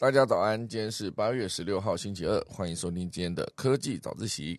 大家早安，今天是八月十六号，星期二，欢迎收听今天的科技早自习。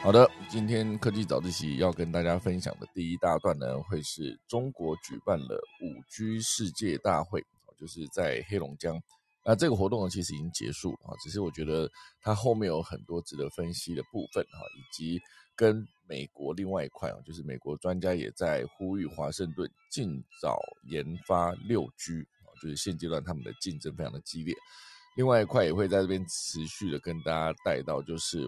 好的，今天科技早自习要跟大家分享的第一大段呢，会是中国举办了五 G 世界大会，就是在黑龙江。那这个活动呢，其实已经结束啊，只是我觉得它后面有很多值得分析的部分哈，以及跟美国另外一块啊，就是美国专家也在呼吁华盛顿尽早研发六 G 啊，就是现阶段他们的竞争非常的激烈。另外一块也会在这边持续的跟大家带到，就是。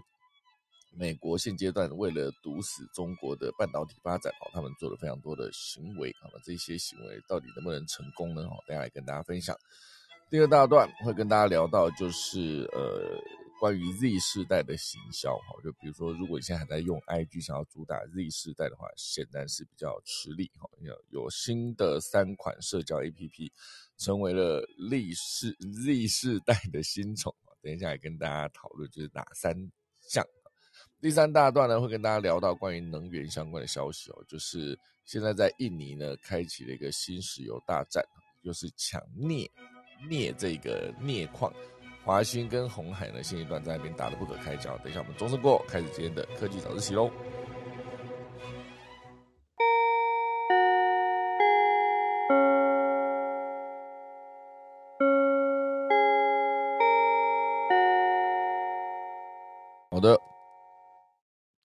美国现阶段为了堵死中国的半导体发展哦，他们做了非常多的行为啊，这些行为到底能不能成功呢？哦，等下来跟大家分享。第二大段会跟大家聊到，就是呃，关于 Z 世代的行销哈，就比如说，如果你现在还在用 IG，想要主打 Z 世代的话，显然是比较吃力哈。有有新的三款社交 APP 成为了 Z 世 Z 世代的新宠等一下也跟大家讨论，就是哪三项。第三大段呢，会跟大家聊到关于能源相关的消息哦，就是现在在印尼呢，开启了一个新石油大战，就是抢镍，镍这个镍矿，华兴跟红海呢，现阶段在那边打得不可开交。等一下我们钟声过，开始今天的科技早自习喽。好的。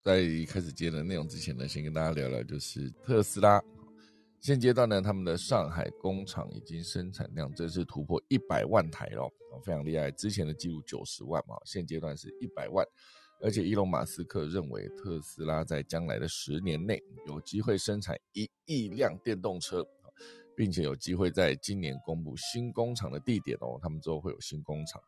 在开始接的内容之前呢，先跟大家聊聊，就是特斯拉现阶段呢，他们的上海工厂已经生产量正式突破一百万台了，非常厉害。之前的记录九十万嘛，现阶段是一百万。而且伊隆马斯克认为，特斯拉在将来的十年内有机会生产一亿辆电动车，并且有机会在今年公布新工厂的地点哦，他们之后会有新工厂。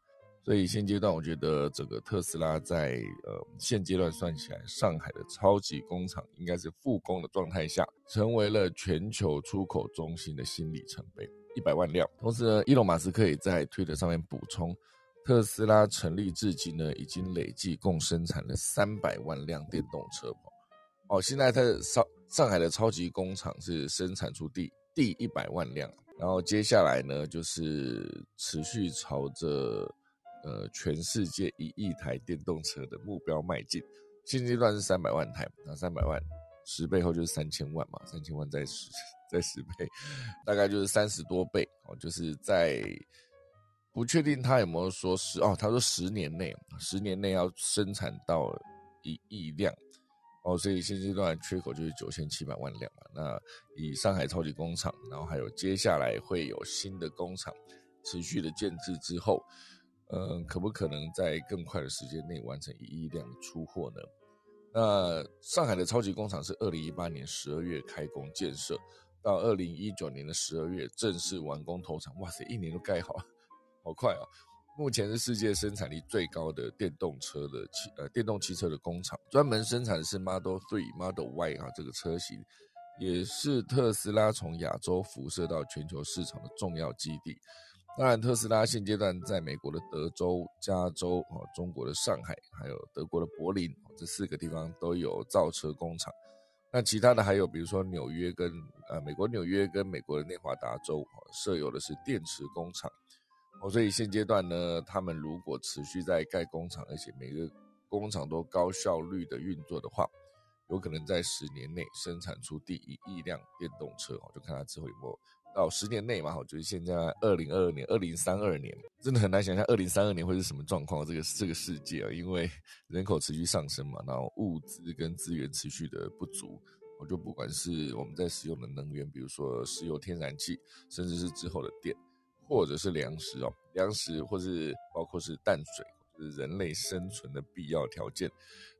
所以现阶段，我觉得整个特斯拉在呃现阶段算起来，上海的超级工厂应该是复工的状态下，成为了全球出口中心的新里程碑，一百万辆。同时呢，伊隆马斯克也在推特上面补充，特斯拉成立至今呢，已经累计共生产了三百万辆电动车。哦，现在它的上上海的超级工厂是生产出第第一百万辆，然后接下来呢，就是持续朝着。呃，全世界一亿台电动车的目标迈进，现阶段是三百万台，那三百万十倍后就是三千万嘛，三千万再十再十倍，大概就是三十多倍哦。就是在不确定他有没有说十哦，他说十年内，十年内要生产到一亿辆哦，所以现阶段缺口就是九千七百万辆嘛。那以上海超级工厂，然后还有接下来会有新的工厂持续的建制之后。嗯，可不可能在更快的时间内完成一亿辆的出货呢？那上海的超级工厂是二零一八年十二月开工建设，到二零一九年的十二月正式完工投产。哇塞，一年都盖好，好快哦！目前是世界生产力最高的电动车的汽呃电动汽车的工厂，专门生产的是 Model Three、Model Y 啊这个车型，也是特斯拉从亚洲辐射到全球市场的重要基地。当然，特斯拉现阶段在美国的德州、加州啊，中国的上海，还有德国的柏林这四个地方都有造车工厂。那其他的还有，比如说纽约跟呃美国纽约跟美国的内华达州设有的是电池工厂。哦，所以现阶段呢，他们如果持续在盖工厂，而且每个工厂都高效率的运作的话，有可能在十年内生产出第一亿辆电动车。哦，就看他之后有没有。到十年内嘛，哈，就是现在二零二二年、二零三二年，真的很难想象二零三二年会是什么状况。这个这个世界啊，因为人口持续上升嘛，然后物资跟资源持续的不足，我就不管是我们在使用的能源，比如说石油、天然气，甚至是之后的电，或者是粮食哦，粮食或是包括是淡水，就是人类生存的必要条件。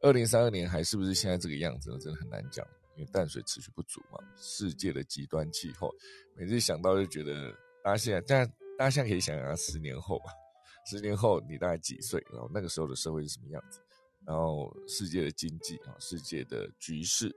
二零三二年还是不是现在这个样子呢？真的很难讲。因为淡水持续不足嘛，世界的极端气候，每次想到就觉得，大家现在，但大家现在可以想想，十年后吧，十年后你大概几岁？然后那个时候的社会是什么样子？然后世界的经济啊，世界的局势，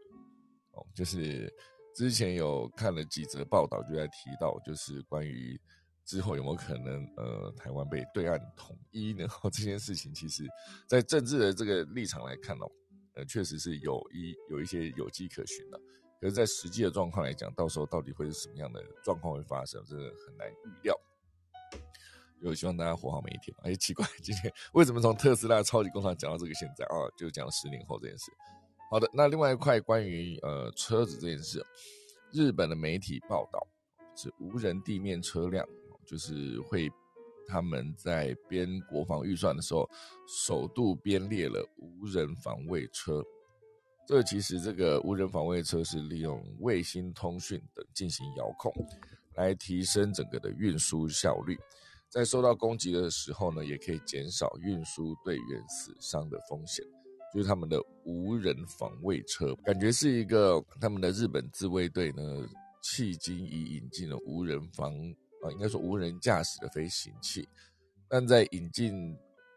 哦，就是之前有看了几则报道，就在提到，就是关于之后有没有可能呃台湾被对岸统一呢？这件事情，其实在政治的这个立场来看哦，呃，确实是有一有一些有迹可循的。可是，在实际的状况来讲，到时候到底会是什么样的状况会发生，真的很难预料。就希望大家活好每一天。哎，奇怪，今天为什么从特斯拉超级工厂讲到这个现在啊？就讲了十年后这件事。好的，那另外一块关于呃车子这件事，日本的媒体报道是无人地面车辆，就是会他们在编国防预算的时候，首度编列了无人防卫车。这其实这个无人防卫车是利用卫星通讯等进行遥控，来提升整个的运输效率。在受到攻击的时候呢，也可以减少运输队员死伤的风险。就是他们的无人防卫车，感觉是一个他们的日本自卫队呢，迄今已引进了无人防啊，应该说无人驾驶的飞行器，但在引进。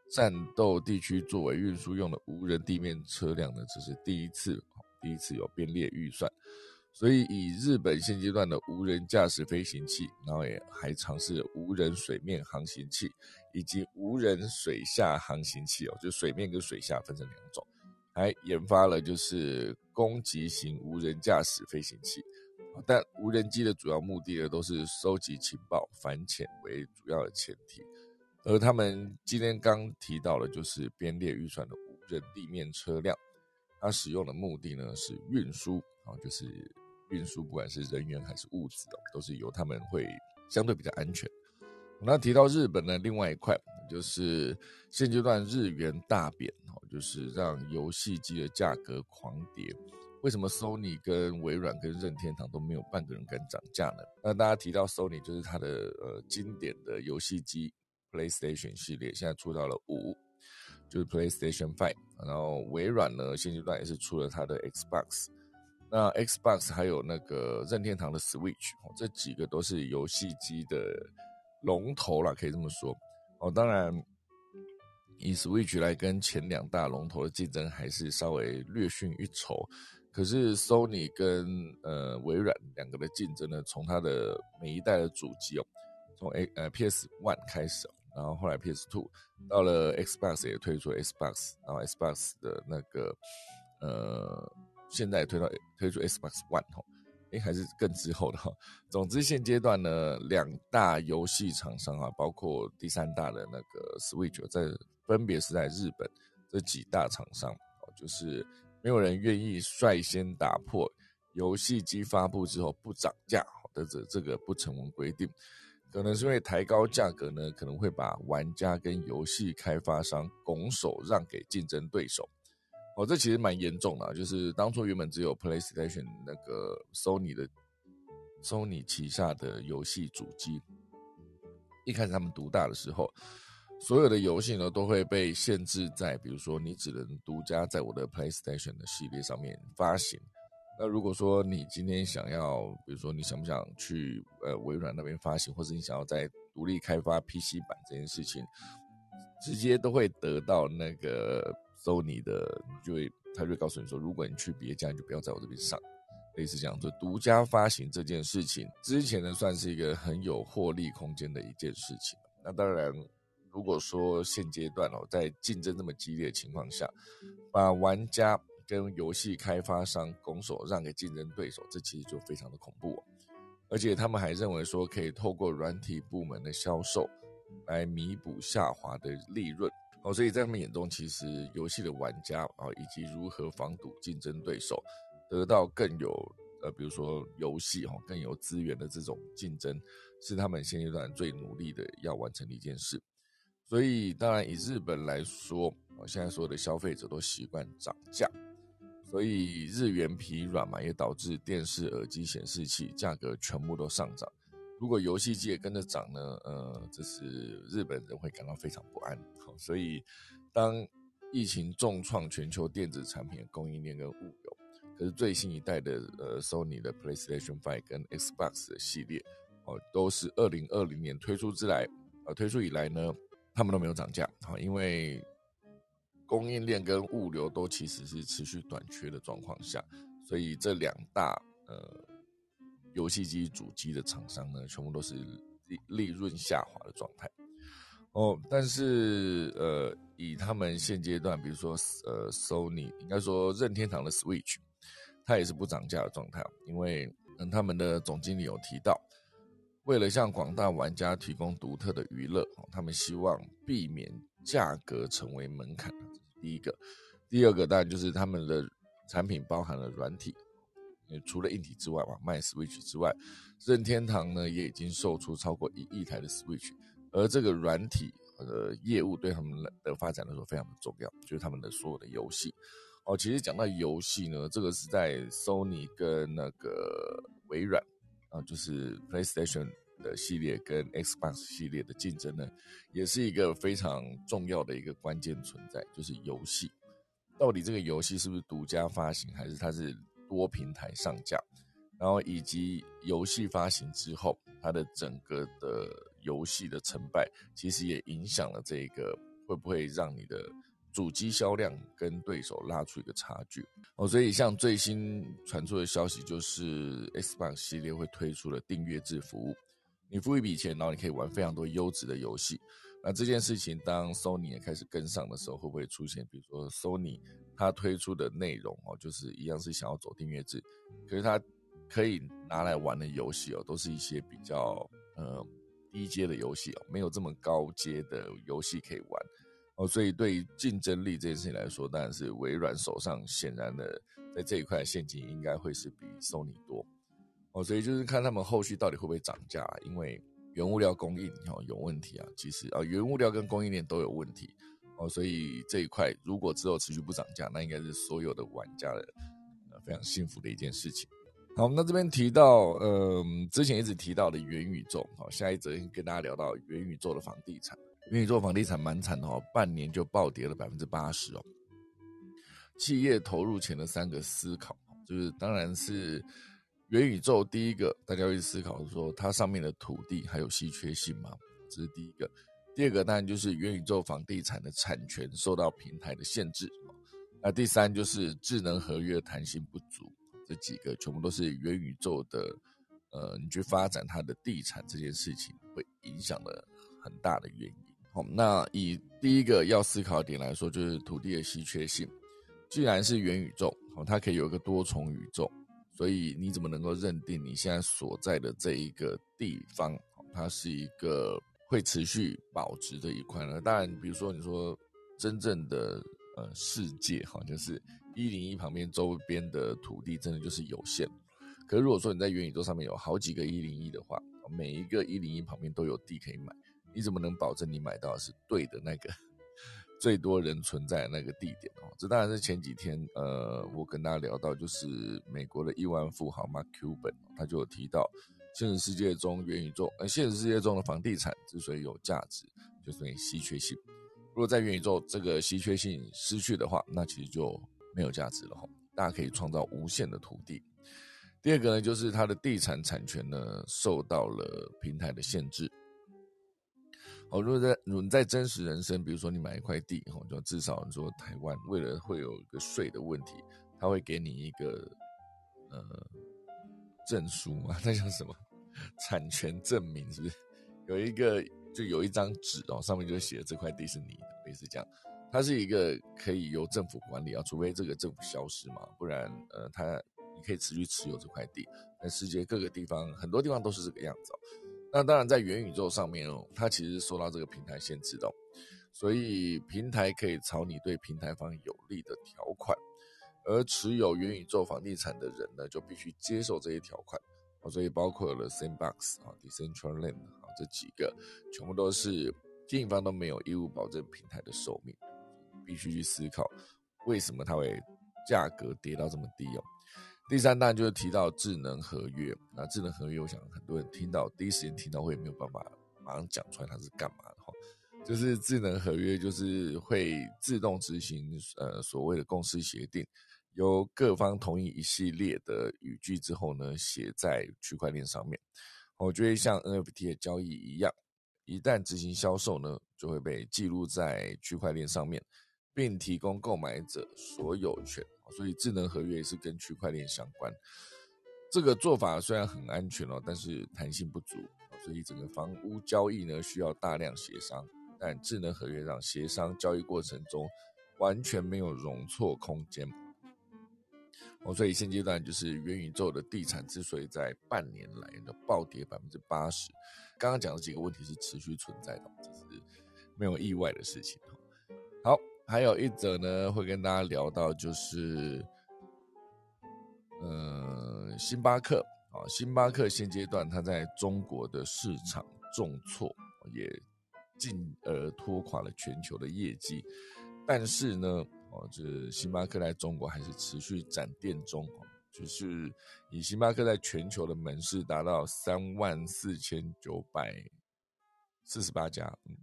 战斗地区作为运输用的无人地面车辆呢，这是第一次，第一次有编列预算，所以以日本现阶段的无人驾驶飞行器，然后也还尝试无人水面航行器以及无人水下航行器哦，就水面跟水下分成两种，还研发了就是攻击型无人驾驶飞行器，但无人机的主要目的呢，都是收集情报、反潜为主要的前提。而他们今天刚提到的，就是编列预算的无人地面车辆，它使用的目的呢是运输啊，就是运输，不管是人员还是物资的，都是由他们会相对比较安全。那提到日本的另外一块，就是现阶段日元大贬哦，就是让游戏机的价格狂跌。为什么 Sony 跟微软跟任天堂都没有半个人敢涨价呢？那大家提到 Sony，就是它的呃经典的游戏机。PlayStation 系列现在出到了五，就是 PlayStation Five。然后微软呢，现阶段也是出了它的 Xbox。那 Xbox 还有那个任天堂的 Switch，这几个都是游戏机的龙头了，可以这么说。哦，当然以 Switch 来跟前两大龙头的竞争，还是稍微略逊一筹。可是 Sony 跟呃微软两个的竞争呢，从它的每一代的主机哦，从 A 呃 PS One 开始。然后后来 PS Two 到了 Xbox 也推出 Xbox，然后 Xbox 的那个呃，现在推到推出 Xbox One 哈，哎还是更之后的哈。总之现阶段呢，两大游戏厂商啊，包括第三大的那个 Switch，在分别是在日本这几大厂商，就是没有人愿意率先打破游戏机发布之后不涨价的这这个不成文规定。可能是因为抬高价格呢，可能会把玩家跟游戏开发商拱手让给竞争对手。哦，这其实蛮严重的，就是当初原本只有 PlayStation 那个 Sony 的 Sony 旗下的游戏主机，一开始他们独大的时候，所有的游戏呢都会被限制在，比如说你只能独家在我的 PlayStation 的系列上面发行。那如果说你今天想要，比如说你想不想去呃微软那边发行，或者你想要在独立开发 PC 版这件事情，直接都会得到那个 Sony 的，就会他就会告诉你说，如果你去别家，你就不要在我这边上，类似这样，就独家发行这件事情，之前呢算是一个很有获利空间的一件事情。那当然，如果说现阶段哦，在竞争这么激烈的情况下，把玩家。跟游戏开发商拱手让给竞争对手，这其实就非常的恐怖。而且他们还认为说，可以透过软体部门的销售来弥补下滑的利润。哦，所以在他们眼中，其实游戏的玩家啊，以及如何防堵竞争对手，得到更有呃，比如说游戏哈更有资源的这种竞争，是他们现阶段最努力的要完成的一件事。所以，当然以日本来说，现在所有的消费者都习惯涨价。所以日元疲软嘛，也导致电视、耳机、显示器价格全部都上涨。如果游戏机也跟着涨呢？呃，这是日本人会感到非常不安。好，所以当疫情重创全球电子产品供应链跟物流，可是最新一代的呃 Sony 的 PlayStation Five 跟 Xbox 的系列哦，都是二零二零年推出之来，呃，推出以来呢，他们都没有涨价。好，因为供应链跟物流都其实是持续短缺的状况下，所以这两大呃游戏机主机的厂商呢，全部都是利利润下滑的状态。哦，但是呃，以他们现阶段，比如说呃，Sony 应该说任天堂的 Switch，它也是不涨价的状态，因为嗯，他们的总经理有提到，为了向广大玩家提供独特的娱乐，他们希望避免价格成为门槛。第一个，第二个当然就是他们的产品包含了软体，除了硬体之外嘛，卖 Switch 之外，任天堂呢也已经售出超过一亿台的 Switch。而这个软体呃业务对他们的发展来说非常的重要，就是他们的所有的游戏哦。其实讲到游戏呢，这个是在 Sony 跟那个微软就是 PlayStation 的系列跟 Xbox 系列的竞争呢，也是一个非常重要的一个关键存在，就是游戏到底这个游戏是不是独家发行，还是它是多平台上架，然后以及游戏发行之后它的整个的。游戏的成败其实也影响了这个会不会让你的主机销量跟对手拉出一个差距哦。所以像最新传出的消息就是 Xbox 系列会推出了订阅制服务，你付一笔钱，然后你可以玩非常多优质的游戏。那这件事情当 Sony 也开始跟上的时候，会不会出现比如说 Sony 它推出的内容哦，就是一样是想要走订阅制，可是它可以拿来玩的游戏哦，都是一些比较呃。低阶的游戏哦，没有这么高阶的游戏可以玩哦，所以对于竞争力这件事情来说，当然是微软手上显然的在这一块现金应该会是比 Sony 多哦，所以就是看他们后续到底会不会涨价，因为原物料供应哦有问题啊，其实啊原物料跟供应链都有问题哦，所以这一块如果之后持续不涨价，那应该是所有的玩家的非常幸福的一件事情。好，那这边提到，呃，之前一直提到的元宇宙，好，下一则跟大家聊到元宇宙的房地产。元宇宙房地产蛮惨的哦，半年就暴跌了百分之八十哦。企业投入前的三个思考，就是当然是元宇宙第一个，大家会思考说它上面的土地还有稀缺性吗？这是第一个。第二个当然就是元宇宙房地产的产权受到平台的限制。那第三就是智能合约弹性不足。这几个全部都是元宇宙的，呃，你去发展它的地产这件事情会影响的很大的原因。好，那以第一个要思考点来说，就是土地的稀缺性。既然是元宇宙，哦，它可以有一个多重宇宙，所以你怎么能够认定你现在所在的这一个地方，它是一个会持续保值的一块呢？当然，比如说你说真正的呃世界，哈，就是。一零一旁边周边的土地真的就是有限，可是如果说你在元宇宙上面有好几个一零一的话，每一个一零一旁边都有地可以买，你怎么能保证你买到的是对的那个 最多人存在的那个地点哦？这当然是前几天呃，我跟大家聊到，就是美国的亿万富豪 Mark Cuban，他就有提到，现实世界中元宇宙呃，现实世界中的房地产之所以有价值，就是因为稀缺性。如果在元宇宙这个稀缺性失去的话，那其实就没有价值了哈，大家可以创造无限的土地。第二个呢，就是它的地产产权呢受到了平台的限制。哦，如果在如果你在真实人生，比如说你买一块地，哦，就至少你说台湾为了会有一个税的问题，他会给你一个呃证书嘛，那叫什么产权证明？是不是有一个就有一张纸哦，上面就写这块地是你的，类似这样。它是一个可以由政府管理啊，除非这个政府消失嘛，不然呃，它你可以持续持有这块地。在世界各个地方，很多地方都是这个样子哦。那当然，在元宇宙上面哦，它其实受到这个平台限制的，所以平台可以朝你对平台方有利的条款，而持有元宇宙房地产的人呢，就必须接受这些条款。所以包括了 Sandbox 啊、Decentraland 啊这几个，全部都是经营方都没有义务保证平台的寿命。必须去思考，为什么它会价格跌到这么低哦？第三单就是提到智能合约，那智能合约，我想很多人听到第一时间听到会没有办法马上讲出来它是干嘛的哈。就是智能合约就是会自动执行呃所谓的共识协定，由各方同意一系列的语句之后呢，写在区块链上面，我觉得像 NFT 的交易一样，一旦执行销售呢，就会被记录在区块链上面。并提供购买者所有权，所以智能合约也是跟区块链相关。这个做法虽然很安全哦，但是弹性不足，所以整个房屋交易呢需要大量协商。但智能合约让协商交易过程中完全没有容错空间。哦，所以现阶段就是元宇宙的地产之所以在半年来的暴跌百分之八十，刚刚讲的几个问题是持续存在的，这是没有意外的事情。好，还有一则呢，会跟大家聊到就是。呃，星巴克啊，星巴克现阶段它在中国的市场重挫，也进而拖垮了全球的业绩。但是呢，哦，这星巴克在中国还是持续展店中，就是以星巴克在全球的门市达到三万四千九百四十八家，嗯，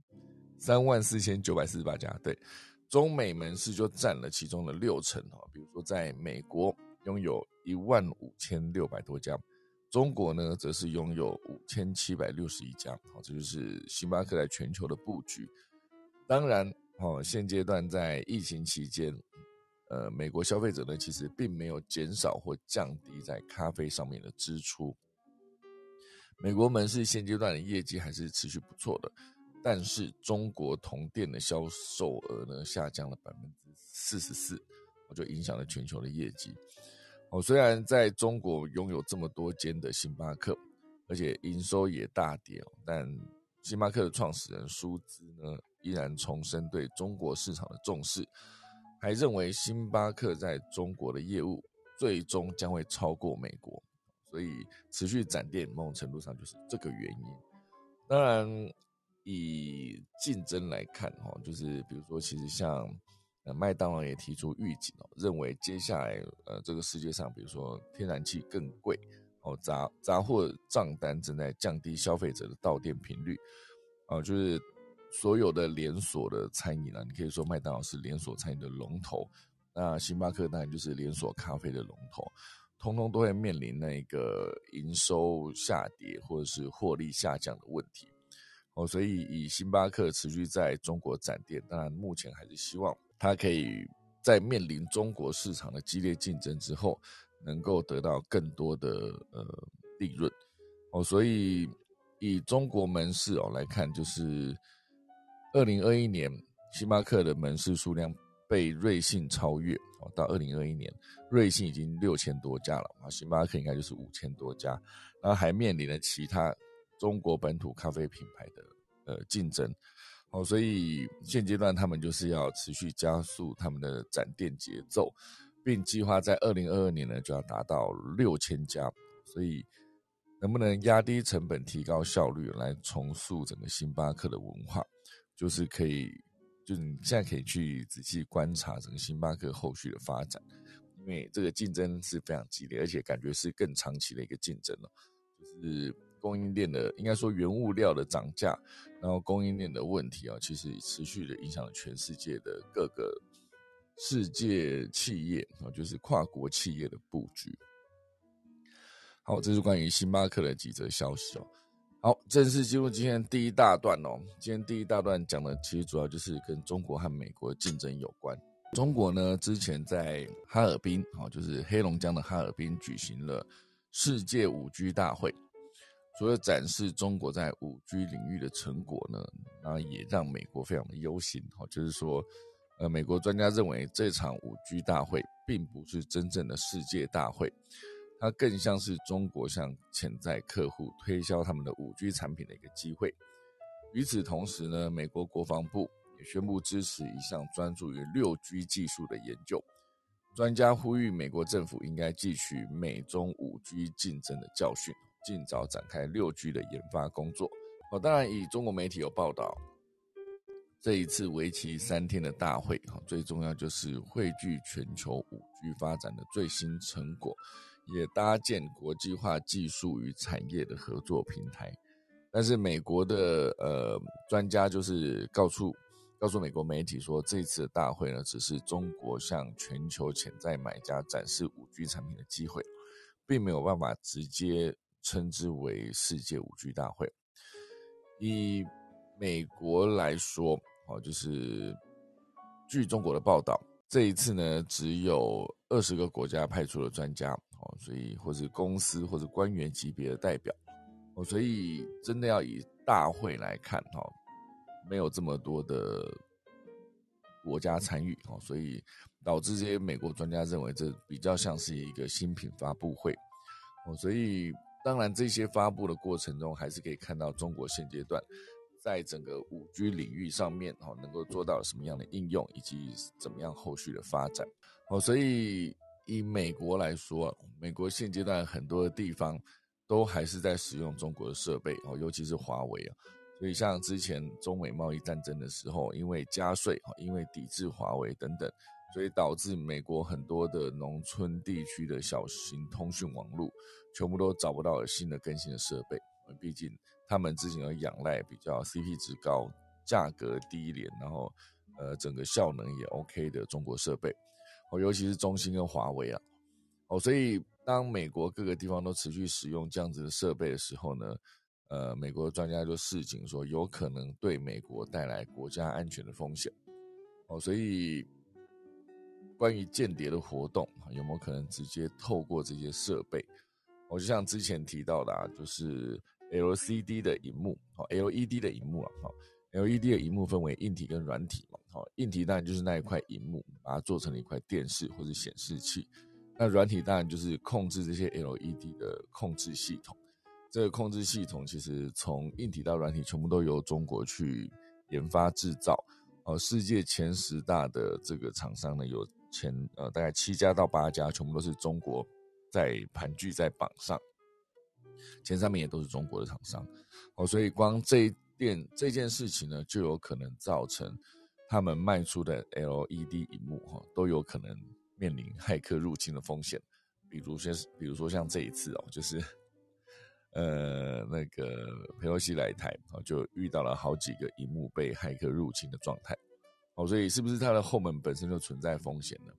三万四千九百四十八家，对，中美门市就占了其中的六成哦。比如说在美国。拥有一万五千六百多家，中国呢则是拥有五千七百六十一家。好，这就是星巴克在全球的布局。当然，哦，现阶段在疫情期间，呃，美国消费者呢其实并没有减少或降低在咖啡上面的支出。美国门市现阶段的业绩还是持续不错的，但是中国同店的销售额呢下降了百分之四十四，就影响了全球的业绩。哦，虽然在中国拥有这么多间的星巴克，而且营收也大跌哦，但星巴克的创始人舒兹呢，依然重申对中国市场的重视，还认为星巴克在中国的业务最终将会超过美国，所以持续展店某种程度上就是这个原因。当然，以竞争来看，哈，就是比如说，其实像。呃，麦当劳也提出预警哦，认为接下来呃，这个世界上，比如说天然气更贵哦，杂杂货账单正在降低消费者的到店频率啊，就是所有的连锁的餐饮啊，你可以说麦当劳是连锁餐饮的龙头，那星巴克当然就是连锁咖啡的龙头，通通都会面临那个营收下跌或者是获利下降的问题哦，所以以星巴克持续在中国展店，当然目前还是希望。它可以在面临中国市场的激烈竞争之后，能够得到更多的呃利润哦，所以以中国门市哦来看，就是二零二一年星巴克的门市数量被瑞幸超越哦，到二零二一年，瑞幸已经六千多家了啊，星巴克应该就是五千多家，然后还面临了其他中国本土咖啡品牌的呃竞争。哦，所以现阶段他们就是要持续加速他们的展店节奏，并计划在二零二二年呢就要达到六千家。所以能不能压低成本、提高效率，来重塑整个星巴克的文化，就是可以，就你现在可以去仔细观察整个星巴克后续的发展，因为这个竞争是非常激烈，而且感觉是更长期的一个竞争了，就是。供应链的应该说原物料的涨价，然后供应链的问题啊，其实持续的影响了全世界的各个世界企业啊，就是跨国企业的布局。好，这是关于星巴克的几则消息哦。好，正式进入今天第一大段哦。今天第一大段讲的其实主要就是跟中国和美国竞争有关。中国呢，之前在哈尔滨啊，就是黑龙江的哈尔滨举行了世界五 G 大会。除了展示中国在五 G 领域的成果呢，那也让美国非常的忧心哈。就是说，呃，美国专家认为这场五 G 大会并不是真正的世界大会，它更像是中国向潜在客户推销他们的五 G 产品的一个机会。与此同时呢，美国国防部也宣布支持一项专注于六 G 技术的研究。专家呼吁美国政府应该汲取美中五 G 竞争的教训。尽早展开六 G 的研发工作。哦，当然，以中国媒体有报道，这一次为期三天的大会，哈，最重要就是汇聚全球五 G 发展的最新成果，也搭建国际化技术与产业的合作平台。但是，美国的呃专家就是告诉告诉美国媒体说，这次的大会呢，只是中国向全球潜在买家展示五 G 产品的机会，并没有办法直接。称之为世界五 G 大会。以美国来说，哦，就是据中国的报道，这一次呢，只有二十个国家派出了专家哦，所以或是公司或者官员级别的代表哦，所以真的要以大会来看哈，没有这么多的国家参与哦，所以导致这些美国专家认为这比较像是一个新品发布会哦，所以当然这些发布的过程中，还是可以看到中国现阶段。在整个五 G 领域上面，哈，能够做到什么样的应用，以及怎么样后续的发展，哦，所以以美国来说，美国现阶段很多的地方都还是在使用中国的设备，哦，尤其是华为啊，所以像之前中美贸易战争的时候，因为加税，因为抵制华为等等，所以导致美国很多的农村地区的小型通讯网络全部都找不到新的更新的设备，毕竟。他们之前要仰赖比较 CP 值高、价格低廉，然后呃整个效能也 OK 的中国设备，哦，尤其是中兴跟华为啊，哦，所以当美国各个地方都持续使用这样子的设备的时候呢，呃，美国专家就示警说，有可能对美国带来国家安全的风险，哦，所以关于间谍的活动有没有可能直接透过这些设备？我就像之前提到的啊，就是。LCD 的荧幕，好，LED 的荧幕啊，好，LED 的荧幕分为硬体跟软体嘛，好，硬体当然就是那一块荧幕，把它做成了一块电视或者显示器，那软体当然就是控制这些 LED 的控制系统。这个控制系统其实从硬体到软体全部都由中国去研发制造，哦，世界前十大的这个厂商呢，有前呃大概七家到八家，全部都是中国在盘踞在榜上。前三名也都是中国的厂商，哦，所以光这一件这件事情呢，就有可能造成他们卖出的 LED 荧幕哈，都有可能面临骇客入侵的风险。比如说，比如说像这一次哦，就是呃那个佩洛西来台啊，就遇到了好几个荧幕被骇客入侵的状态。哦，所以是不是它的后门本身就存在风险呢？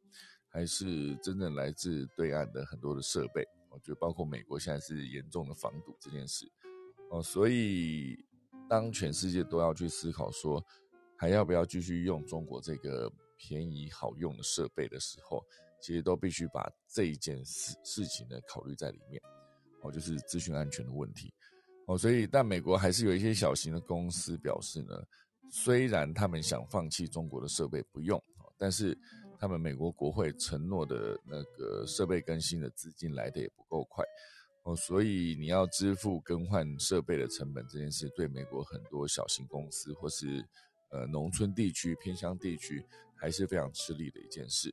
还是真正来自对岸的很多的设备？我觉得包括美国现在是严重的防堵这件事，哦，所以当全世界都要去思考说还要不要继续用中国这个便宜好用的设备的时候，其实都必须把这一件事事情呢考虑在里面，哦，就是资讯安全的问题，哦，所以但美国还是有一些小型的公司表示呢，虽然他们想放弃中国的设备不用，但是。他们美国国会承诺的那个设备更新的资金来的也不够快哦，所以你要支付更换设备的成本这件事，对美国很多小型公司或是呃农村地区偏乡地区还是非常吃力的一件事。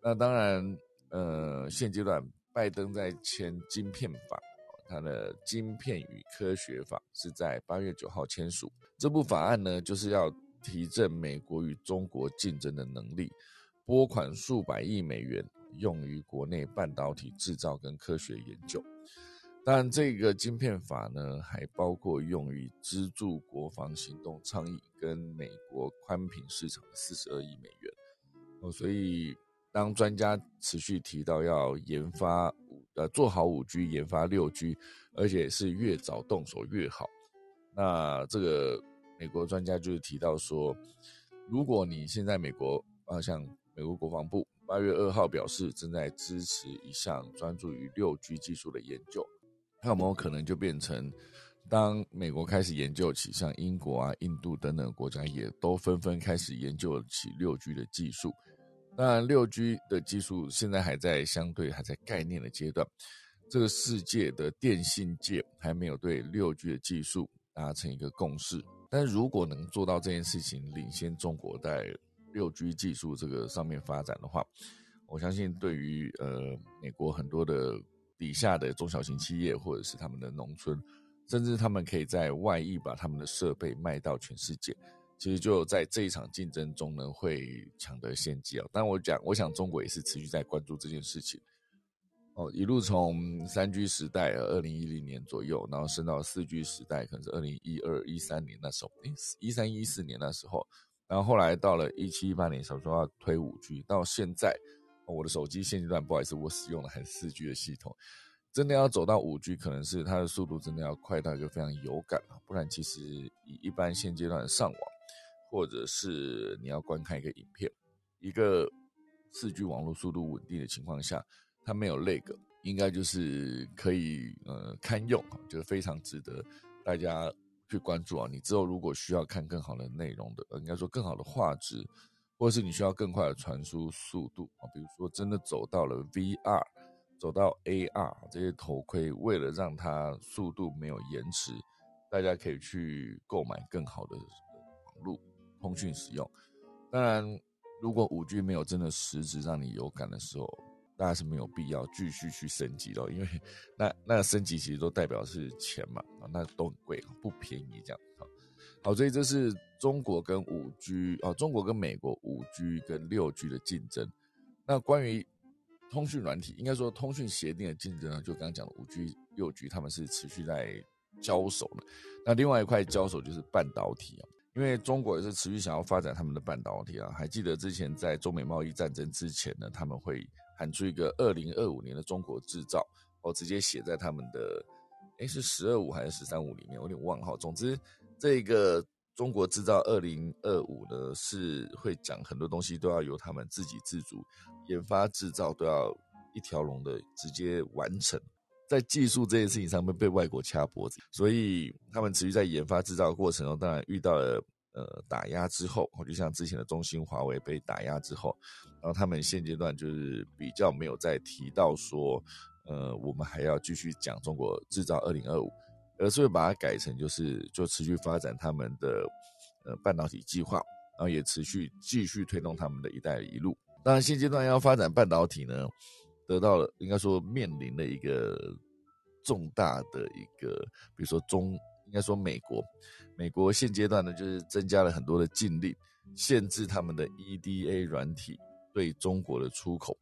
那当然，呃，现阶段拜登在签晶片法，他的晶片与科学法是在八月九号签署。这部法案呢，就是要提振美国与中国竞争的能力。拨款数百亿美元用于国内半导体制造跟科学研究，当然，这个晶片法呢，还包括用于资助国防行动倡议跟美国宽频市场的四十二亿美元。哦，所以当专家持续提到要研发五呃做好五 G，研发六 G，而且是越早动手越好。那这个美国专家就是提到说，如果你现在美国啊像美国国防部八月二号表示，正在支持一项专注于六 G 技术的研究。那有没有可能就变成，当美国开始研究起，像英国啊、印度等等国家也都纷纷开始研究起六 G 的技术？当然，六 G 的技术现在还在相对还在概念的阶段，这个世界的电信界还没有对六 G 的技术达成一个共识。但如果能做到这件事情，领先中国在六 G 技术这个上面发展的话，我相信对于呃美国很多的底下的中小型企业或者是他们的农村，甚至他们可以在外溢把他们的设备卖到全世界，其实就在这一场竞争中呢会抢得先机啊。但我讲，我想中国也是持续在关注这件事情哦，一路从三 G 时代二零一零年左右，然后升到四 G 时代，可能是二零一二一三年那时候，一三一四年那时候。然后后来到了一七一八年，想说要推五 G，到现在，我的手机现阶段不好意思，我使用的还是四 G 的系统。真的要走到五 G，可能是它的速度真的要快到一个非常有感啊，不然其实以一般现阶段上网，或者是你要观看一个影片，一个四 G 网络速度稳定的情况下，它没有 lag，应该就是可以呃堪用，就是非常值得大家去关注啊。你之后如果需要看更好的内容的，应该说更好的画质，或者是你需要更快的传输速度啊，比如说真的走到了 VR，走到 AR 这些头盔，为了让它速度没有延迟，大家可以去购买更好的网络通讯使用。当然，如果五 G 没有真的实质让你有感的时候，大家是没有必要继续去升级的，因为 那那升级其实都代表是钱嘛，啊，那都很贵，不便宜这样。好，好，所以这是中国跟五 G 啊，中国跟美国五 G 跟六 G 的竞争。那关于通讯软体，应该说通讯协定的竞争呢，就刚刚讲的五 G、六 G，他们是持续在交手的。那另外一块交手就是半导体啊。因为中国也是持续想要发展他们的半导体啊，还记得之前在中美贸易战争之前呢，他们会喊出一个二零二五年的中国制造，哦，直接写在他们的，诶是十二五还是十三五里面，我有点忘哈。总之，这个中国制造二零二五呢，是会讲很多东西都要由他们自给自足，研发制造都要一条龙的直接完成。在技术这件事情上面被外国掐脖子，所以他们持续在研发制造过程中，当然遇到了呃打压之后，就像之前的中兴、华为被打压之后，然后他们现阶段就是比较没有再提到说，呃，我们还要继续讲中国制造二零二五，而是会把它改成就是就持续发展他们的呃半导体计划，然后也持续继续推动他们的一带一路。当然现阶段要发展半导体呢。得到了，应该说面临了一个重大的一个，比如说中，应该说美国，美国现阶段呢就是增加了很多的禁令，限制他们的 EDA 软体对中国的出口。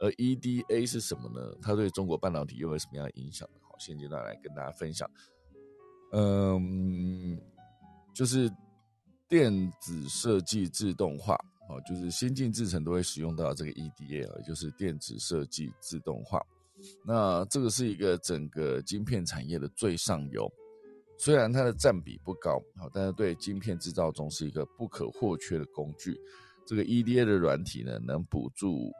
而 EDA 是什么呢？它对中国半导体又有什么样的影响呢？好，现阶段来跟大家分享。嗯，就是电子设计自动化。哦，就是先进制程都会使用到这个 EDA，也就是电子设计自动化。那这个是一个整个晶片产业的最上游，虽然它的占比不高，好，但是对晶片制造中是一个不可或缺的工具。这个 EDA 的软体呢，能补助，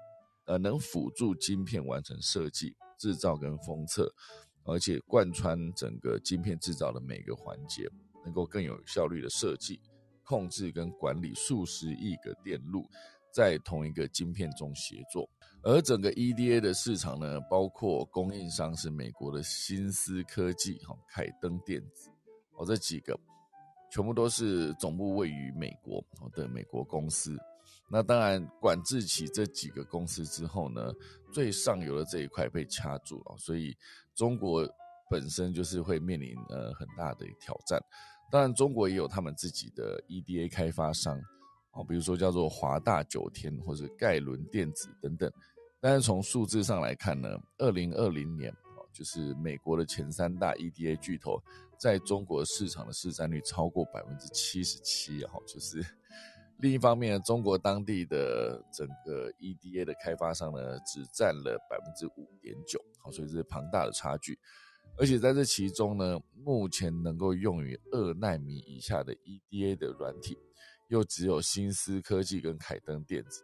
呃，能辅助晶片完成设计、制造跟封测，而且贯穿整个晶片制造的每个环节，能够更有效率的设计。控制跟管理数十亿个电路在同一个晶片中协作，而整个 EDA 的市场呢，包括供应商是美国的新思科技、哈凯登电子，哦这几个全部都是总部位于美国的美国公司。那当然管制起这几个公司之后呢，最上游的这一块被掐住了，所以中国本身就是会面临呃很大的挑战。当然，中国也有他们自己的 EDA 开发商，哦，比如说叫做华大九天或者盖伦电子等等。但是从数字上来看呢，二零二零年哦，就是美国的前三大 EDA 巨头在中国市场的市占率超过百分之七十七，哈，就是 另一方面，中国当地的整个 EDA 的开发商呢，只占了百分之五点九，好，所以这是庞大的差距。而且在这其中呢，目前能够用于二纳米以下的 EDA 的软体，又只有新思科技跟凯登电子，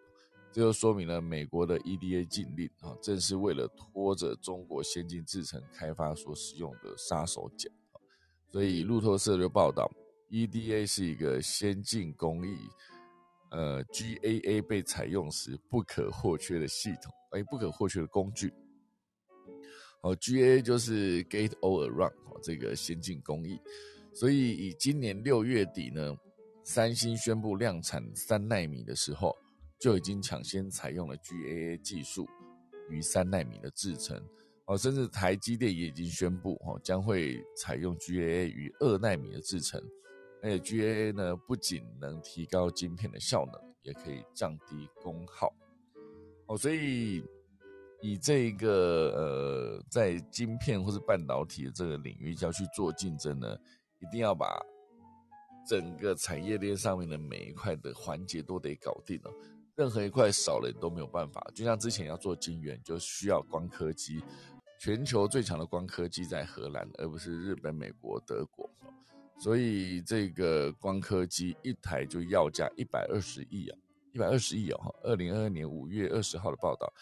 这就说明了美国的 EDA 禁令啊，正是为了拖着中国先进制程开发所使用的杀手锏。所以路透社就报道，EDA 是一个先进工艺，呃，GAA 被采用时不可或缺的系统，哎，不可或缺的工具。哦，GA 就是 Gate All Around 哦，这个先进工艺，所以以今年六月底呢，三星宣布量产三纳米的时候，就已经抢先采用了 GAA 技术于三纳米的制程，哦，甚至台积电也已经宣布哦，将会采用 GAA 于二纳米的制程，而且 GAA 呢，不仅能提高晶片的效能，也可以降低功耗，哦，所以。以这个呃，在晶片或是半导体的这个领域要去做竞争呢，一定要把整个产业链上面的每一块的环节都得搞定了，任何一块少了你都没有办法。就像之前要做晶圆，就需要光刻机，全球最强的光刻机在荷兰，而不是日本、美国、德国。所以这个光刻机一台就要价一百二十亿啊，一百二十亿哦，二零二二年五月二十号的报道，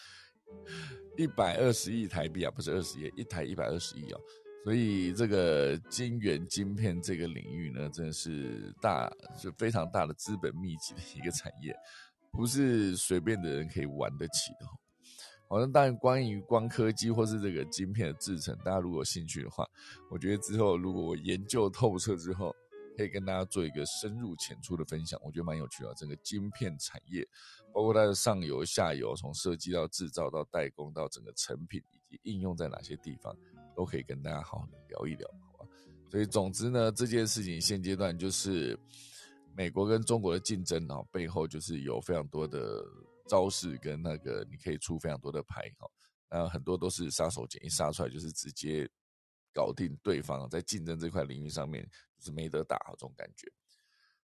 一百二十亿台币啊，不是二十亿，一台一百二十亿哦。所以这个晶圆晶片这个领域呢，真的是大，就非常大的资本密集的一个产业，不是随便的人可以玩得起的。好，那当然，关于光科技或是这个晶片的制成，大家如果有兴趣的话，我觉得之后如果我研究透彻之后，可以跟大家做一个深入浅出的分享，我觉得蛮有趣的。整个晶片产业，包括它的上游、下游，从设计到制造到代工到整个成品以及应用在哪些地方。都可以跟大家好好的聊一聊，好吧？所以总之呢，这件事情现阶段就是美国跟中国的竞争啊，背后就是有非常多的招式跟那个你可以出非常多的牌哈，那很多都是杀手锏，一杀出来就是直接搞定对方，在竞争这块领域上面就是没得打这种感觉。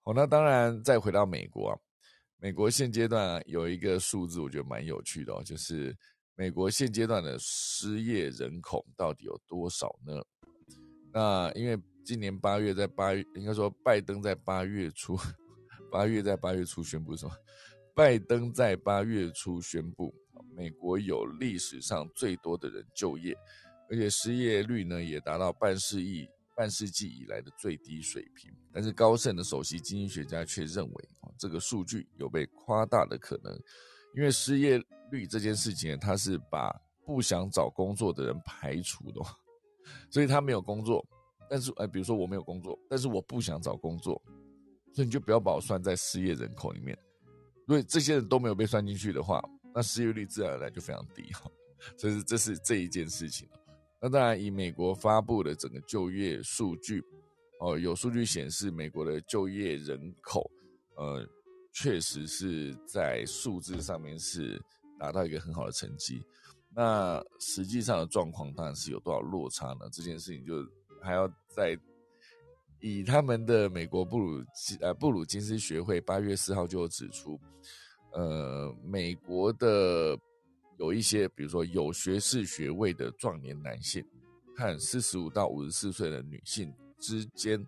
好，那当然再回到美国啊，美国现阶段有一个数字，我觉得蛮有趣的哦，就是。美国现阶段的失业人口到底有多少呢？那因为今年八月在八月，应该说拜登在八月初，八月在八月初宣布什么？拜登在八月初宣布，美国有历史上最多的人就业，而且失业率呢也达到半世纪半世纪以来的最低水平。但是高盛的首席经济学家却认为，这个数据有被夸大的可能。因为失业率这件事情，他是把不想找工作的人排除的，所以他没有工作。但是，哎，比如说我没有工作，但是我不想找工作，所以你就不要把我算在失业人口里面。如果这些人都没有被算进去的话，那失业率自然而然就非常低哈。所以这是这一件事情。那当然，以美国发布的整个就业数据，哦，有数据显示美国的就业人口，呃。确实是在数字上面是达到一个很好的成绩，那实际上的状况当然是有多少落差呢？这件事情就还要在以他们的美国布鲁呃布鲁金斯学会八月四号就指出，呃，美国的有一些比如说有学士学位的壮年男性和四十五到五十四岁的女性之间，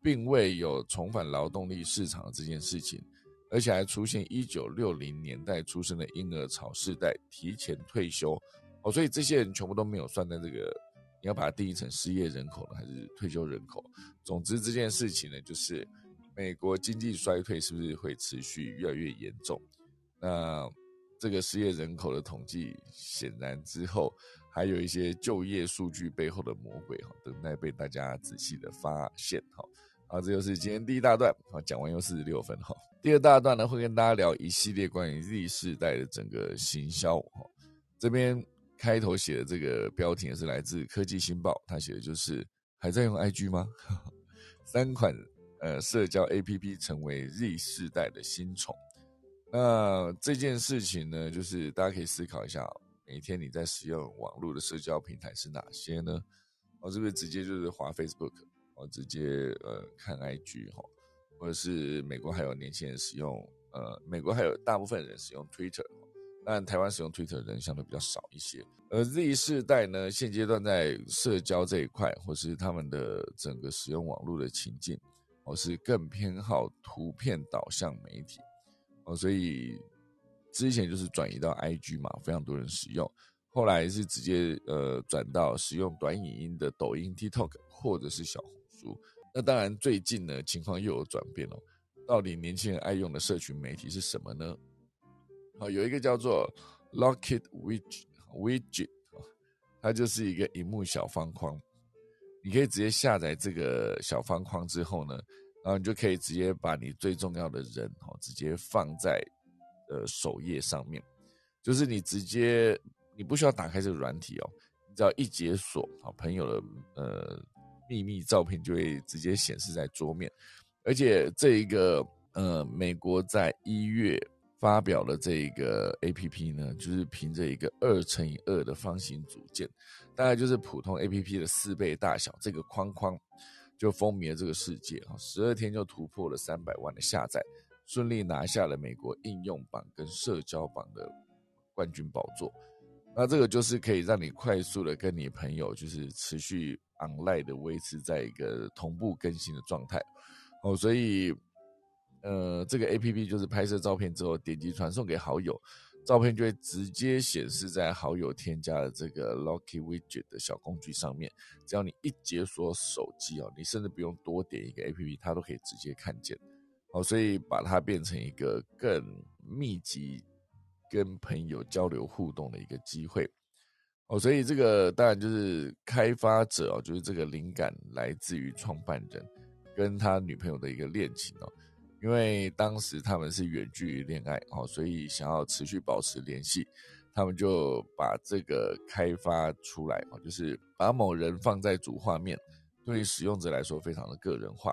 并未有重返劳动力市场这件事情。而且还出现一九六零年代出生的婴儿潮世代提前退休哦，所以这些人全部都没有算在这个，你要把它定义成失业人口呢，还是退休人口？总之这件事情呢，就是美国经济衰退是不是会持续越来越严重？那这个失业人口的统计，显然之后还有一些就业数据背后的魔鬼哈，等待被大家仔细的发现哈。好，这就是今天第一大段，好，讲完又四十六分哈。第二大段呢，会跟大家聊一系列关于 Z 世代的整个行销哈。这边开头写的这个标题也是来自科技新报，他写的就是还在用 IG 吗？三款呃社交 APP 成为 Z 世代的新宠。那这件事情呢，就是大家可以思考一下，每天你在使用网络的社交平台是哪些呢？我是不是直接就是滑 Facebook？我直接呃看 IG 哈，或者是美国还有年轻人使用呃，美国还有大部分人使用 Twitter，但台湾使用 Twitter 的人相对比较少一些。而 Z 世代呢，现阶段在社交这一块，或是他们的整个使用网络的情境，我是更偏好图片导向媒体哦，所以之前就是转移到 IG 嘛，非常多人使用，后来是直接呃转到使用短影音的抖音 TikTok 或者是小红书。那当然，最近呢情况又有转变了。到底年轻人爱用的社群媒体是什么呢？好，有一个叫做 Locket Widget Widget，它就是一个荧幕小方框。你可以直接下载这个小方框之后呢，然后你就可以直接把你最重要的人哦，直接放在呃首页上面。就是你直接你不需要打开这个软体哦，你只要一解锁，好朋友的呃。秘密照片就会直接显示在桌面，而且这一个呃，美国在一月发表的这一个 A P P 呢，就是凭着一个二乘以二的方形组件，大概就是普通 A P P 的四倍大小，这个框框就风靡了这个世界啊！十二天就突破了三百万的下载，顺利拿下了美国应用榜跟社交榜的冠军宝座。那这个就是可以让你快速的跟你朋友就是持续。online 的维持在一个同步更新的状态，哦，所以，呃，这个 A P P 就是拍摄照片之后点击传送给好友，照片就会直接显示在好友添加的这个 Lucky Widget 的小工具上面。只要你一解锁手机哦，你甚至不用多点一个 A P P，它都可以直接看见。哦，所以把它变成一个更密集跟朋友交流互动的一个机会。哦，所以这个当然就是开发者哦，就是这个灵感来自于创办人跟他女朋友的一个恋情哦。因为当时他们是远距离恋爱哦，所以想要持续保持联系，他们就把这个开发出来哦，就是把某人放在主画面，对于使用者来说非常的个人化。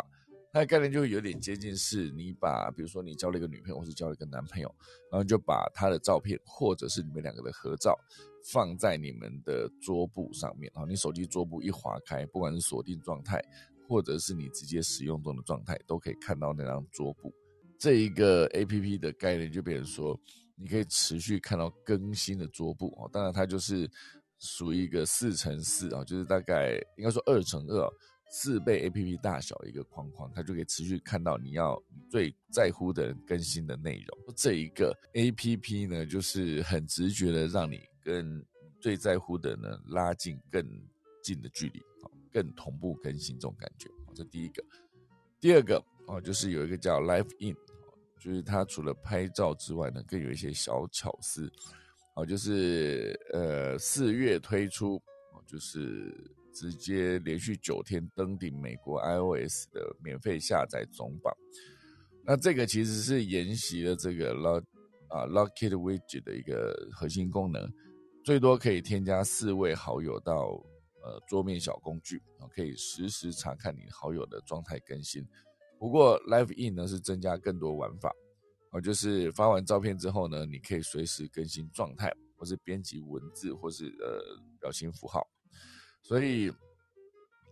它的概念就有点接近，是你把比如说你交了一个女朋友或是交了一个男朋友，然后就把他的照片或者是你们两个的合照放在你们的桌布上面然后，你手机桌布一划开，不管是锁定状态。或者是你直接使用中的状态，都可以看到那张桌布。这一个 A P P 的概念就变成说，你可以持续看到更新的桌布哦。当然，它就是属于一个四乘四啊，就是大概应该说二乘二，四倍 A P P 大小一个框框，它就可以持续看到你要最在乎的更新的内容。这一个 A P P 呢，就是很直觉的让你跟最在乎的呢拉近更近的距离。更同步更新这种感觉，这第一个。第二个哦，就是有一个叫 Live In，就是它除了拍照之外呢，更有一些小巧思。哦，就是呃四月推出，就是直接连续九天登顶美国 iOS 的免费下载总榜。那这个其实是沿袭了这个 Lock 啊 Lockit Widget 的一个核心功能，最多可以添加四位好友到。呃，桌面小工具啊，可以实时查看你好友的状态更新。不过，Live In 呢是增加更多玩法啊，就是发完照片之后呢，你可以随时更新状态，或是编辑文字，或是呃表情符号。所以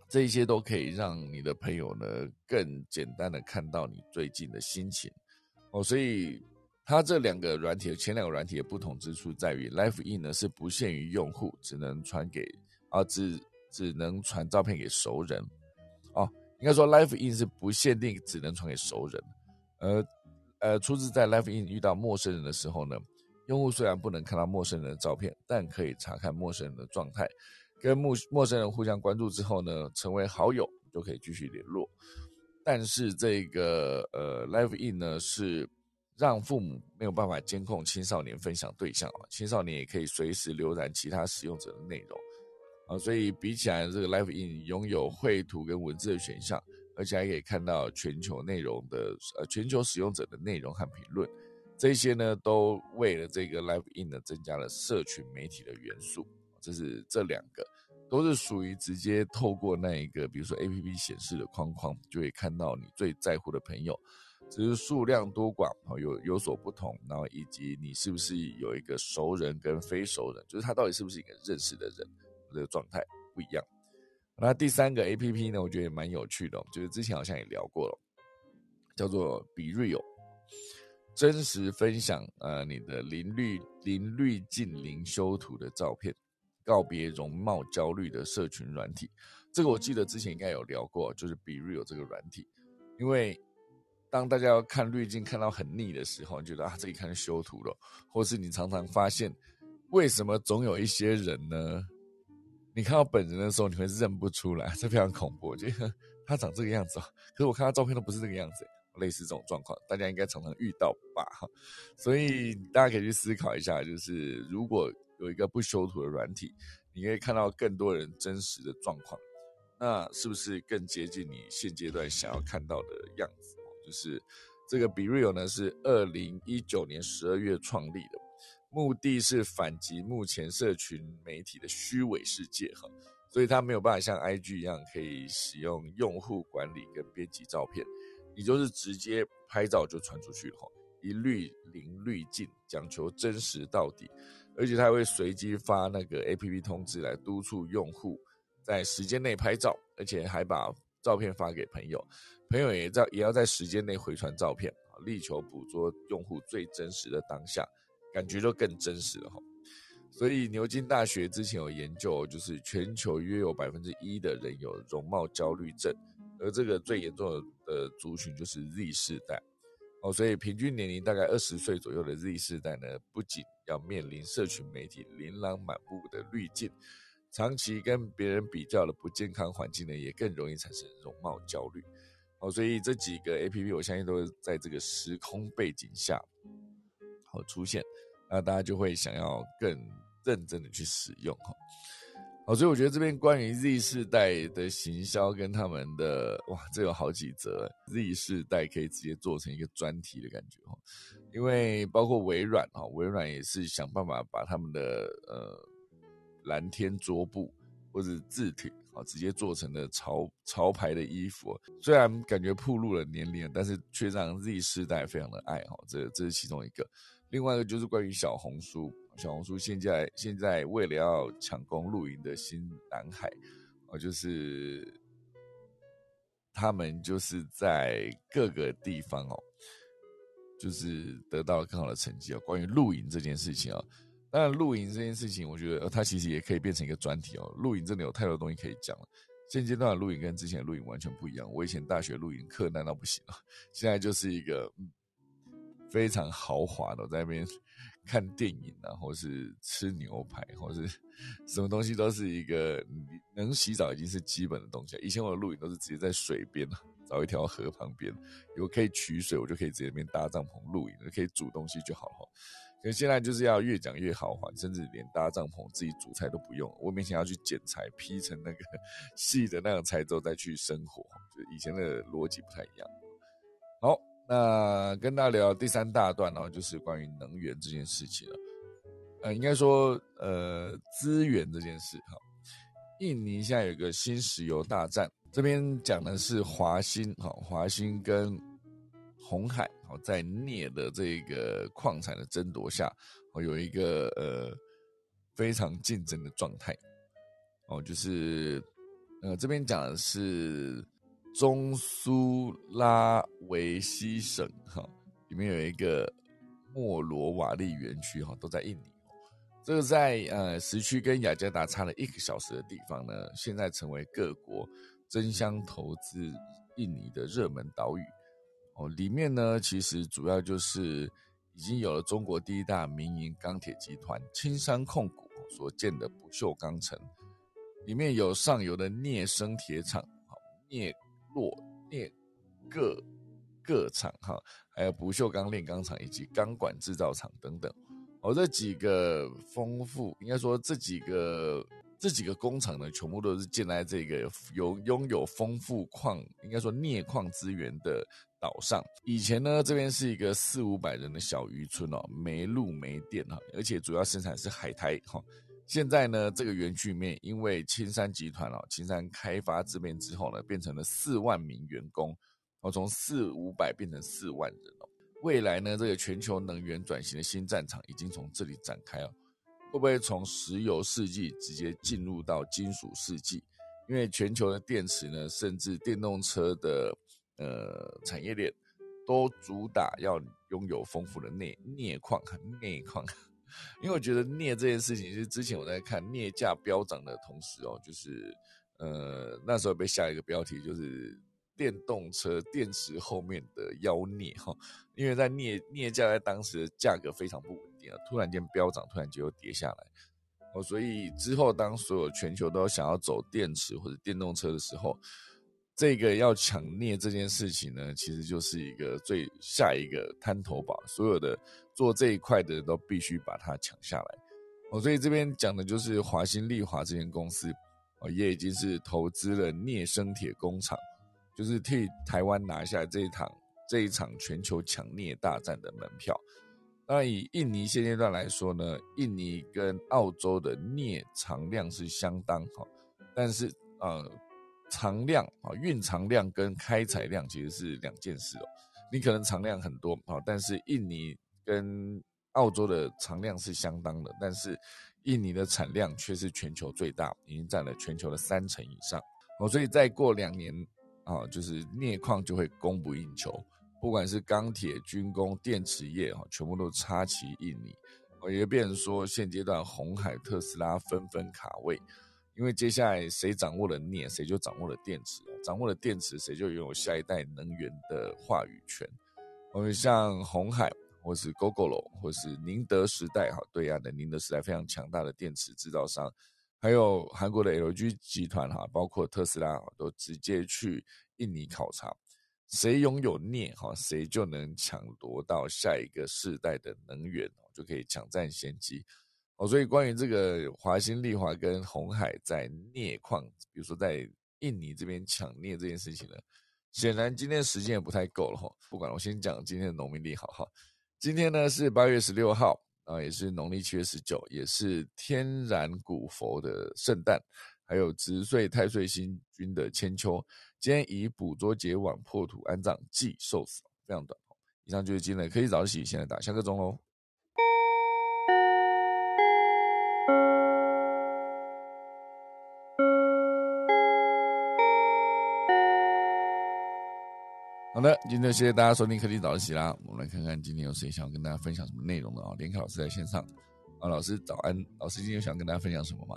这些都可以让你的朋友呢更简单的看到你最近的心情哦。所以它这两个软体，前两个软体的不同之处在于，Life In 呢是不限于用户，只能传给。啊，只只能传照片给熟人，哦，应该说，Life In 是不限定只能传给熟人，呃呃，初次在 Life In 遇到陌生人的时候呢，用户虽然不能看到陌生人的照片，但可以查看陌生人的状态，跟陌陌生人互相关注之后呢，成为好友就可以继续联络。但是这个呃 Live In 呢，是让父母没有办法监控青少年分享对象啊，青少年也可以随时浏览其他使用者的内容。啊，所以比起来，这个 Live In 拥有绘图跟文字的选项，而且还可以看到全球内容的呃全球使用者的内容和评论，这些呢都为了这个 Live In 呢增加了社群媒体的元素。这是这两个都是属于直接透过那一个，比如说 A P P 显示的框框，就会看到你最在乎的朋友，只是数量多寡啊有有所不同，然后以及你是不是有一个熟人跟非熟人，就是他到底是不是一个认识的人。这个状态不一样。那第三个 A P P 呢，我觉得也蛮有趣的，就是之前好像也聊过了，叫做 Be Real，真实分享呃你的零滤零滤镜零修图的照片，告别容貌焦虑的社群软体。这个我记得之前应该有聊过，就是 Be Real 这个软体，因为当大家要看滤镜看到很腻的时候，你觉得啊这一看修图了，或是你常常发现为什么总有一些人呢？你看到本人的时候，你会认不出来，这非常恐怖。就他长这个样子，可是我看他照片都不是这个样子，类似这种状况，大家应该常常遇到吧？所以大家可以去思考一下，就是如果有一个不修图的软体，你可以看到更多人真实的状况，那是不是更接近你现阶段想要看到的样子？就是这个 Be Real 呢，是二零一九年十二月创立的。目的是反击目前社群媒体的虚伪世界哈，所以它没有办法像 IG 一样可以使用用户管理跟编辑照片，你就是直接拍照就传出去哈，一律零滤镜，讲求真实到底，而且它会随机发那个 APP 通知来督促用户在时间内拍照，而且还把照片发给朋友，朋友也在也要在时间内回传照片啊，力求捕捉用户最真实的当下。感觉就更真实了哈，所以牛津大学之前有研究，就是全球约有百分之一的人有容貌焦虑症，而这个最严重的族群就是 Z 世代。哦，所以平均年龄大概二十岁左右的 Z 世代呢，不仅要面临社群媒体琳琅满目的滤镜，长期跟别人比较的不健康环境呢，也更容易产生容貌焦虑。哦，所以这几个 A P P 我相信都是在这个时空背景下好出现，那大家就会想要更认真的去使用哈。好，所以我觉得这边关于 Z 世代的行销跟他们的哇，这有好几则 Z 世代可以直接做成一个专题的感觉哈。因为包括微软哈，微软也是想办法把他们的呃蓝天桌布或者字体啊直接做成了潮潮牌的衣服，虽然感觉暴露了年龄，但是却让 Z 世代非常的爱哈。这这是其中一个，另外一个就是关于小红书。小红书现在现在为了要抢攻露营的新蓝海，哦，就是他们就是在各个地方哦，就是得到了更好的成绩哦。关于露营这件事情哦，当然露营这件事情，我觉得它其实也可以变成一个专题哦。露营真的有太多东西可以讲了。现阶段的露营跟之前的露营完全不一样。我以前大学露营课难道不行了，现在就是一个非常豪华的在那边。看电影啊，或是吃牛排，或是 什么东西，都是一个能洗澡已经是基本的东西。以前我的露营都是直接在水边找一条河旁边，有可以取水，我就可以直接那边搭帐篷露营，可以煮东西就好了。可现在就是要越讲越豪华，甚至连搭帐篷、自己煮菜都不用，我每天要去剪裁，劈成那个 细的那样菜之后再去生火，就以前的逻辑不太一样。好。那跟大家聊第三大段呢，就是关于能源这件事情了。呃，应该说，呃，资源这件事哈。印尼现在有个新石油大战，这边讲的是华兴哈，华兴跟红海好在镍的这个矿产的争夺下，哦，有一个呃非常竞争的状态。哦，就是呃这边讲的是。中苏拉维西省哈，里面有一个莫罗瓦利园区哈，都在印尼。这个在呃时区跟雅加达差了一个小时的地方呢，现在成为各国争相投资印尼的热门岛屿。哦，里面呢其实主要就是已经有了中国第一大民营钢铁集团青山控股所建的不锈钢城，里面有上游的镍生铁厂，好镍。洛镍各各厂哈，还有不锈钢炼钢厂以及钢管制造厂等等，哦，这几个丰富，应该说这几个这几个工厂呢，全部都是建在这个有拥有丰富矿，应该说镍矿资源的岛上。以前呢，这边是一个四五百人的小渔村哦，没路没电哈，而且主要生产是海苔哈。现在呢，这个园区里面，因为青山集团哦，青山开发这边之后呢，变成了四万名员工，哦，从四五百变成四万人哦。未来呢，这个全球能源转型的新战场已经从这里展开哦。会不会从石油世纪直接进入到金属世纪？因为全球的电池呢，甚至电动车的呃产业链，都主打要拥有丰富的镍镍矿和镍矿。因为我觉得镍这件事情，就是之前我在看镍价飙涨的同时哦，就是呃那时候被下一个标题就是电动车电池后面的妖孽哈，因为在镍镍价在当时的价格非常不稳定啊，突然间飙涨，突然间又跌下来哦，所以之后当所有全球都想要走电池或者电动车的时候。这个要抢镍这件事情呢，其实就是一个最下一个滩头堡，所有的做这一块的都必须把它抢下来。哦，所以这边讲的就是华兴利华这间公司，哦，也已经是投资了镍生铁工厂，就是替台湾拿下这一场这一场全球抢镍大战的门票。那以印尼现阶段来说呢，印尼跟澳洲的镍藏量是相当好，但是呃。藏量啊，蕴藏量跟开采量其实是两件事哦。你可能藏量很多啊，但是印尼跟澳洲的藏量是相当的，但是印尼的产量却是全球最大，已经占了全球的三成以上哦。所以再过两年啊，就是镍矿就会供不应求，不管是钢铁、军工、电池业哈，全部都插旗印尼。哦也变成说，现阶段红海、特斯拉纷纷卡位。因为接下来谁掌握了镍，谁就掌握了电池掌握了电池，谁就拥有下一代能源的话语权。我们像红海，或是 GoGoLo，或是宁德时代，哈，对岸的宁德时代非常强大的电池制造商，还有韩国的 LG 集团，哈，包括特斯拉，都直接去印尼考察，谁拥有镍，哈，谁就能抢夺到下一个世代的能源，就可以抢占先机。哦，所以关于这个华兴丽华跟红海在镍矿，比如说在印尼这边抢镍这件事情呢？显然今天时间也不太够了哈，不管了我先讲今天的农民历好哈。今天呢是八月十六号啊，也是农历七月十九，也是天然古佛的圣诞，还有值岁太岁星君的千秋。今天以捕捉结网破土安葬祭寿死，非常短。以上就是今天的科技早起，现在打下个钟喽。好的，今天谢谢大家收听科技早自习啦。我们来看看今天有谁想要跟大家分享什么内容的啊？连凯老师在线上啊，老师早安，老师今天有想跟大家分享什么吗？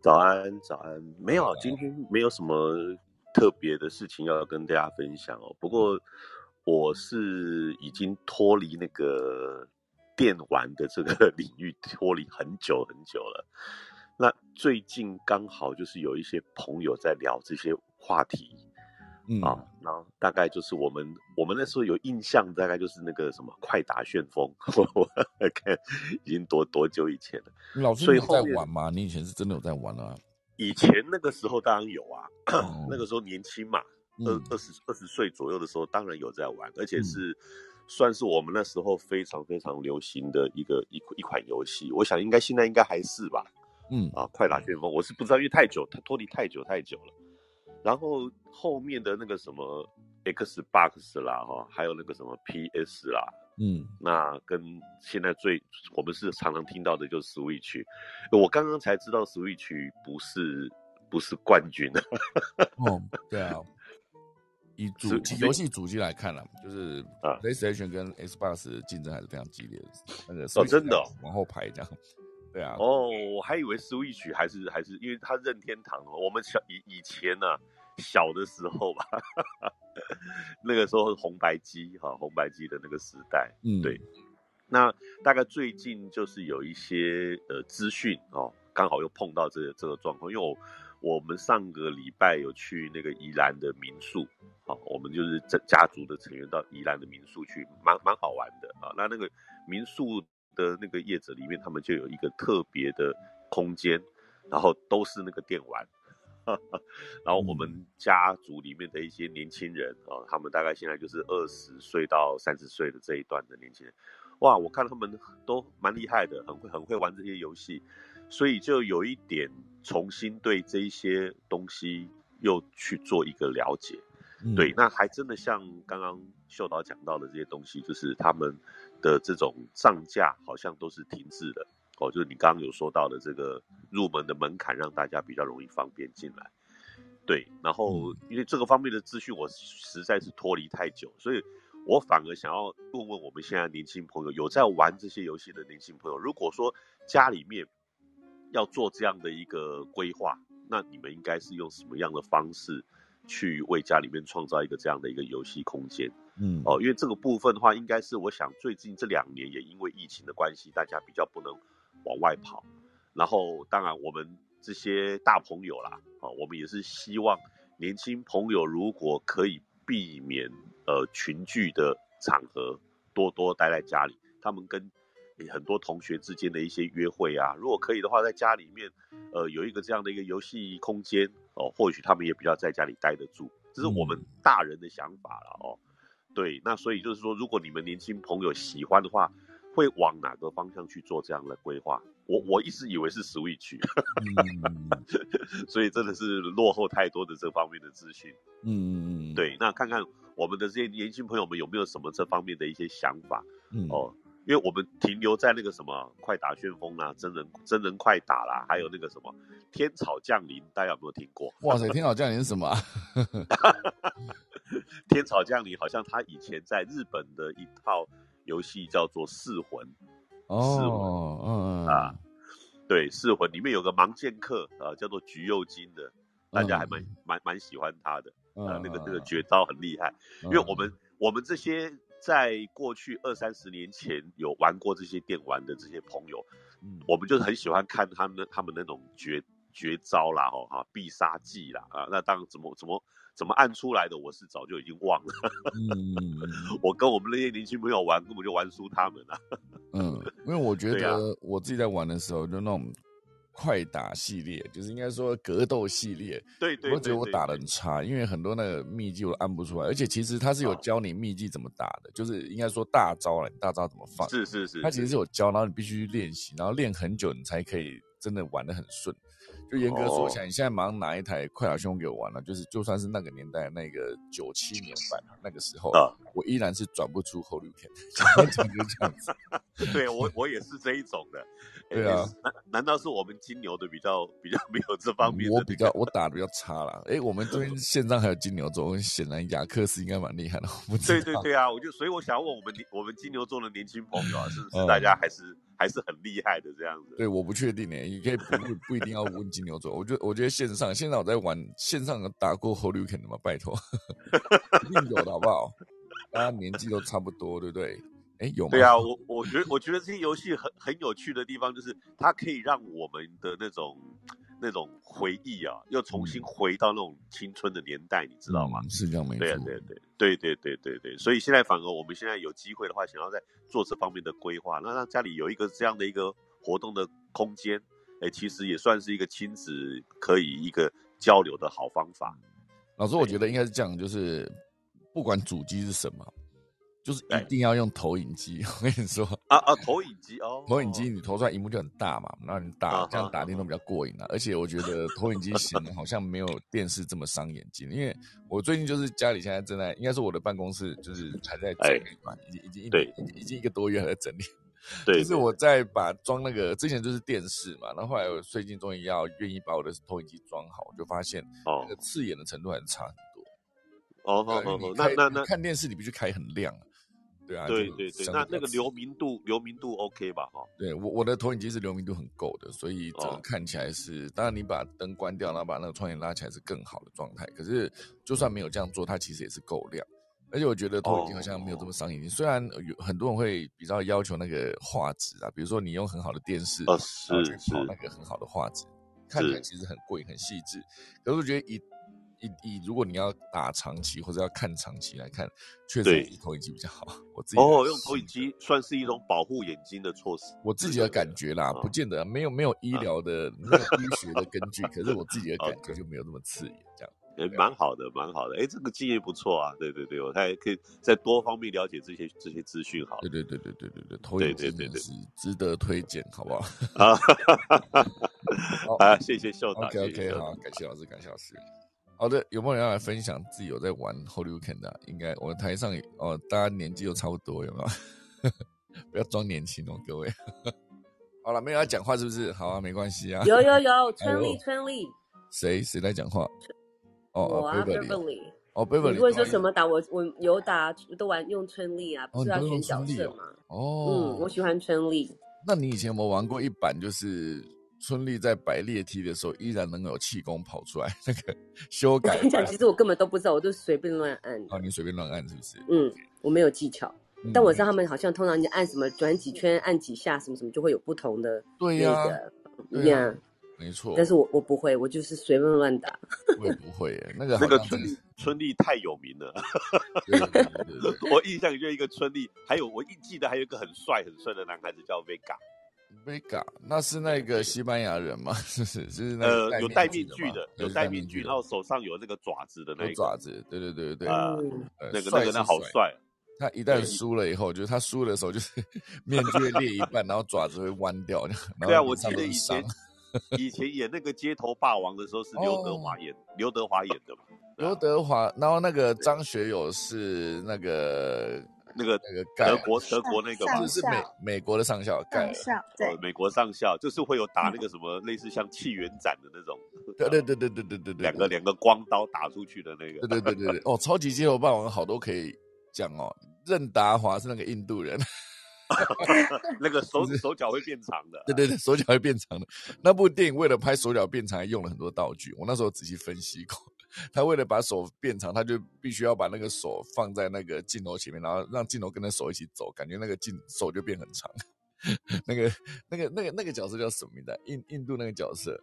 早安，早安，没有，今天没有什么特别的事情要跟大家分享哦。不过我是已经脱离那个电玩的这个领域脱离很久很久了。那最近刚好就是有一些朋友在聊这些话题。啊，然后大概就是我们我们那时候有印象，大概就是那个什么快打旋风，我看已经多多久以前了。老师，你在玩吗？你以前是真的有在玩啊？以前那个时候当然有啊，那个时候年轻嘛，二二十二十岁左右的时候，当然有在玩，而且是算是我们那时候非常非常流行的一个一一款游戏。我想应该现在应该还是吧。嗯啊，快打旋风，我是不知道，因为太久，它脱离太久太久了。然后后面的那个什么 Xbox 啦，哈，还有那个什么 PS 啦，嗯，那跟现在最我们是常常听到的就是 Switch，我刚刚才知道 Switch 不是不是冠军哦，对啊，以主游戏主机来看了，就是啊，PlayStation 跟 Xbox 竞争还是非常激烈的，那个哦，真的往后排这样。对啊，哦，我还以为 Switch 还是还是，因为它任天堂哦，我们小以以前呢小的时候吧，那个时候红白机哈，红白机的那个时代，嗯，对。那大概最近就是有一些呃资讯哦，刚好又碰到这个这个状况，因为我我们上个礼拜有去那个宜兰的民宿，好，我们就是这家族的成员到宜兰的民宿去，蛮蛮好玩的啊。那那个民宿。的那个叶子里面，他们就有一个特别的空间，然后都是那个电玩，然后我们家族里面的一些年轻人啊，他们大概现在就是二十岁到三十岁的这一段的年轻人，哇，我看他们都蛮厉害的，很会很会玩这些游戏，所以就有一点重新对这一些东西又去做一个了解，对，那还真的像刚刚秀导讲到的这些东西，就是他们。的这种涨价好像都是停滞的哦，就是你刚刚有说到的这个入门的门槛，让大家比较容易方便进来。对，然后因为这个方面的资讯我实在是脱离太久，所以我反而想要问问我们现在年轻朋友，有在玩这些游戏的年轻朋友，如果说家里面要做这样的一个规划，那你们应该是用什么样的方式？去为家里面创造一个这样的一个游戏空间，嗯，哦，因为这个部分的话，应该是我想最近这两年也因为疫情的关系，大家比较不能往外跑，然后当然我们这些大朋友啦，啊，我们也是希望年轻朋友如果可以避免呃群聚的场合，多多待在家里，他们跟。很多同学之间的一些约会啊，如果可以的话，在家里面，呃，有一个这样的一个游戏空间哦，或许他们也比较在家里待得住，这是我们大人的想法了哦。对，那所以就是说，如果你们年轻朋友喜欢的话，会往哪个方向去做这样的规划？我我一直以为是 Switch，所以真的是落后太多的这方面的资讯。嗯嗯嗯，对，那看看我们的这些年轻朋友们有没有什么这方面的一些想法？嗯哦。因为我们停留在那个什么快打旋风啦，真人真人快打啦，还有那个什么天草降临，大家有没有听过？哇塞，天草降临是什么？天草降临好像他以前在日本的一套游戏叫做噬魂。哦，噬魂，嗯啊，对，噬魂里面有个盲剑客啊，叫做橘右京的，大家还蛮蛮蛮喜欢他的，啊，那个那个绝招很厉害。因为我们我们这些。在过去二三十年前有玩过这些电玩的这些朋友，嗯，我们就是很喜欢看他们他们那种绝绝招啦，哦哈，必杀技啦，啊，那当然怎么怎么怎么按出来的，我是早就已经忘了。嗯，我跟我们那些年轻朋友玩，根本就玩输他们了。嗯，因为我觉得我自己在玩的时候，就那种。快打系列就是应该说格斗系列，对对，我觉得我打的很差，因为很多那个秘籍我按不出来，而且其实他是有教你秘籍怎么打的，就是应该说大招了，大招怎么放，是是是，他其实是。有教，然后你必须练习，然后练很久你才可以真的玩的很顺。就严格说起来，你现在马上拿一台快打旋风给我玩了，就是就算是那个年代那个九七年版那个时候，啊我依然是转不出后六片，就这样子。对我我也是这一种的。对啊，难难道是我们金牛的比较比较没有这方面？我比较我打的比较差啦。哎，我们这边线上还有金牛座，显然雅克斯应该蛮厉害的。对对对啊，我就所以我想问我们我们金牛座的年轻朋友啊，是不是大家还是还是很厉害的这样子？对，我不确定呢，你可以不不一定要问金牛座，我觉得我觉得线上线上我在玩线上打过 Holy Can 的嘛，拜托，一定有的好不好？大家年纪都差不多，对不对？哎，有吗？对啊，我我觉得我觉得这些游戏很很有趣的地方，就是它可以让我们的那种那种回忆啊，又重新回到那种青春的年代，你知道吗？是这样没错，对、对、对、对对对对对。所以现在反而我们现在有机会的话，想要在做这方面的规划，那让家里有一个这样的一个活动的空间，哎，其实也算是一个亲子可以一个交流的好方法。老师，我觉得应该是这样，就是不管主机是什么。就是一定要用投影机，我跟你说啊啊，投影机哦，投影机你投出来荧幕就很大嘛，那你打这样打电动比较过瘾啊。而且我觉得投影机显得好像没有电视这么伤眼睛，因为我最近就是家里现在正在，应该是我的办公室就是还在整理嘛，已经已经对，已经一个多月还在整理。对，就是我在把装那个之前就是电视嘛，然后后来我最近终于要愿意把我的投影机装好，我就发现那个刺眼的程度还是差很多。哦哦哦，那那那看电视你必须开很亮。对啊，对对对，那那个流明度流明度 OK 吧？哈，对我我的投影机是流明度很够的，所以整个看起来是，当然你把灯关掉，然后把那个窗帘拉起来是更好的状态。可是就算没有这样做，它其实也是够亮。而且我觉得投影机好像没有这么伤眼睛，虽然有很多人会比较要求那个画质啊，比如说你用很好的电视，哦是是那个很好的画质，看起来其实很贵很细致。可是我觉得以以以如果你要打长期或者要看长期来看，确实投影机比较好。我自己哦，用投影机算是一种保护眼睛的措施。我自己的感觉啦，不见得没有没有医疗的、没有医学的根据，可是我自己的 感觉就没有那么刺眼，这样。哎，蛮好的，蛮好的。哎，这个经验不错啊。对对对，我还可以在多方面了解这些这些资讯。好，对对对对对对对，投影机是值得推荐，好不好？啊，好，谢谢秀导。OK OK，好，感谢老师，感谢老师。好的，有没有人要来分享自己有在玩 Holy Weekend 的？应该我台上哦，大家年纪都差不多，有没有？不要装年轻哦，各位。好了，没有要讲话是不是？好啊，没关系啊。有有有，春丽春丽。谁谁在讲话？哦，我啊，Beverly。哦，Beverly。你问说什么打？我我有打，都玩用春丽啊，不是要选角色吗？哦。嗯，我喜欢春丽。那你以前有没有玩过一版？就是。春丽在摆列梯的时候，依然能有气功跑出来。那个修改，我跟你讲，其实我根本都不知道，我就随便乱按。哦，你随便乱按是不是？嗯，我没有技巧，但我知道他们好像通常你按什么转几圈，按几下什么什么，就会有不同的对呀，呀，没错。但是我我不会，我就是随便乱打。我也不会耶，那个那个春丽春丽太有名了。我印象里就一个春丽，还有我一记得还有一个很帅很帅的男孩子叫 Vega。Vega，那是那个西班牙人吗？是 是是，呃，有戴面具的，有戴面具，然后手上有那个爪子的那个爪子，对对对对啊，那个那个那好帅。他一旦输了以后，就是他输的时候，就是面具裂一半，然后爪子会弯掉。对啊，我记得以前 以前演那个街头霸王的时候是刘德华演，刘德华演的嘛。刘德华，然后那个张学友是那个。那个那个德国德国那个嘛，就是美美国的上校盖上校，对，美国上校就是会有打那个什么类似像气源斩的那种，对对对对对对对对，两个两个光刀打出去的那个，对对对对对，哦，超级街头霸王好多可以讲哦，任达华是那个印度人，那个手手脚会变长的，对对对，手脚会变长的，那部电影为了拍手脚变长，还用了很多道具，我那时候仔细分析过。他为了把手变长，他就必须要把那个手放在那个镜头前面，然后让镜头跟着手一起走，感觉那个镜手就变很长。那个、那个、那个、那个角色叫什么名字？印印度那个角色，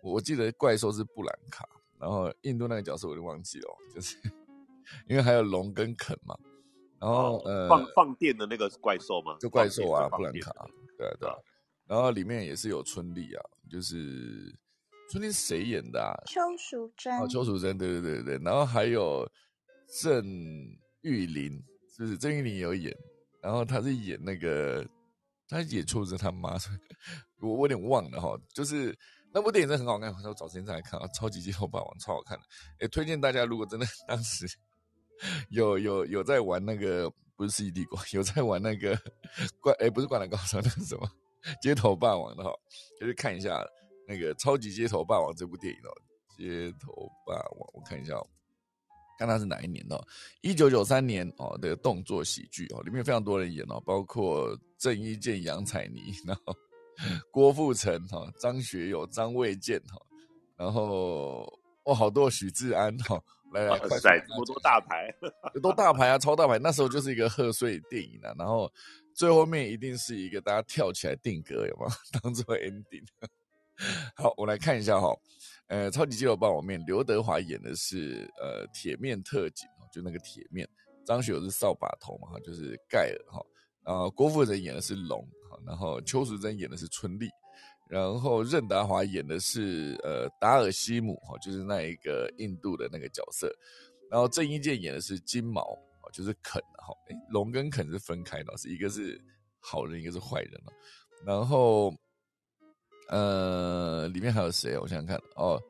我记得怪兽是布兰卡，然后印度那个角色我就忘记了，就是 因为还有龙跟肯嘛。然后呃，放放电的那个怪兽吗？就怪兽啊，布兰卡，对对。然后里面也是有春丽啊，就是春丽是谁演的啊？邱淑贞。哦，邱淑贞，对对对对。然后还有郑玉玲，就是郑玉玲有演，然后她是演那个，她演邱淑贞他妈，我我有点忘了哈。就是那部电影真的很好看，我找时间再来看啊，《超级街头霸王》超好看的，也推荐大家，如果真的 当时。有有有在玩那个不是《世纪帝国》，有在玩那个怪哎，不是《灌篮高手》，那是什么《街头霸王》的哈，就是看一下那个《超级街头霸王》这部电影哦，《街头霸王》，我看一下哦，看它是哪一年的，一九九三年哦的动作喜剧哦，里面非常多人演哦，包括郑伊健、杨采妮，然后郭富城哈、张学友、张卫健哈，然后哦好多许志安哈。来来，快塞这么多大牌，都大牌啊，超大牌！那时候就是一个贺岁电影啊，然后最后面一定是一个大家跳起来定格，有吗？当做 ending。好，我来看一下哈，呃，超级肌肉霸王面，刘德华演的是呃铁面特警就那个铁面，张学友是扫把头嘛，哈，就是盖尔哈，然后郭富城演的是龙，然后邱淑贞演的是春丽。然后任达华演的是呃达尔西姆哈，就是那一个印度的那个角色。然后郑伊健演的是金毛哦就是肯哈。哎，龙跟肯是分开的，是一个是好人，一个是坏人然后呃，里面还有谁？我想想看哦，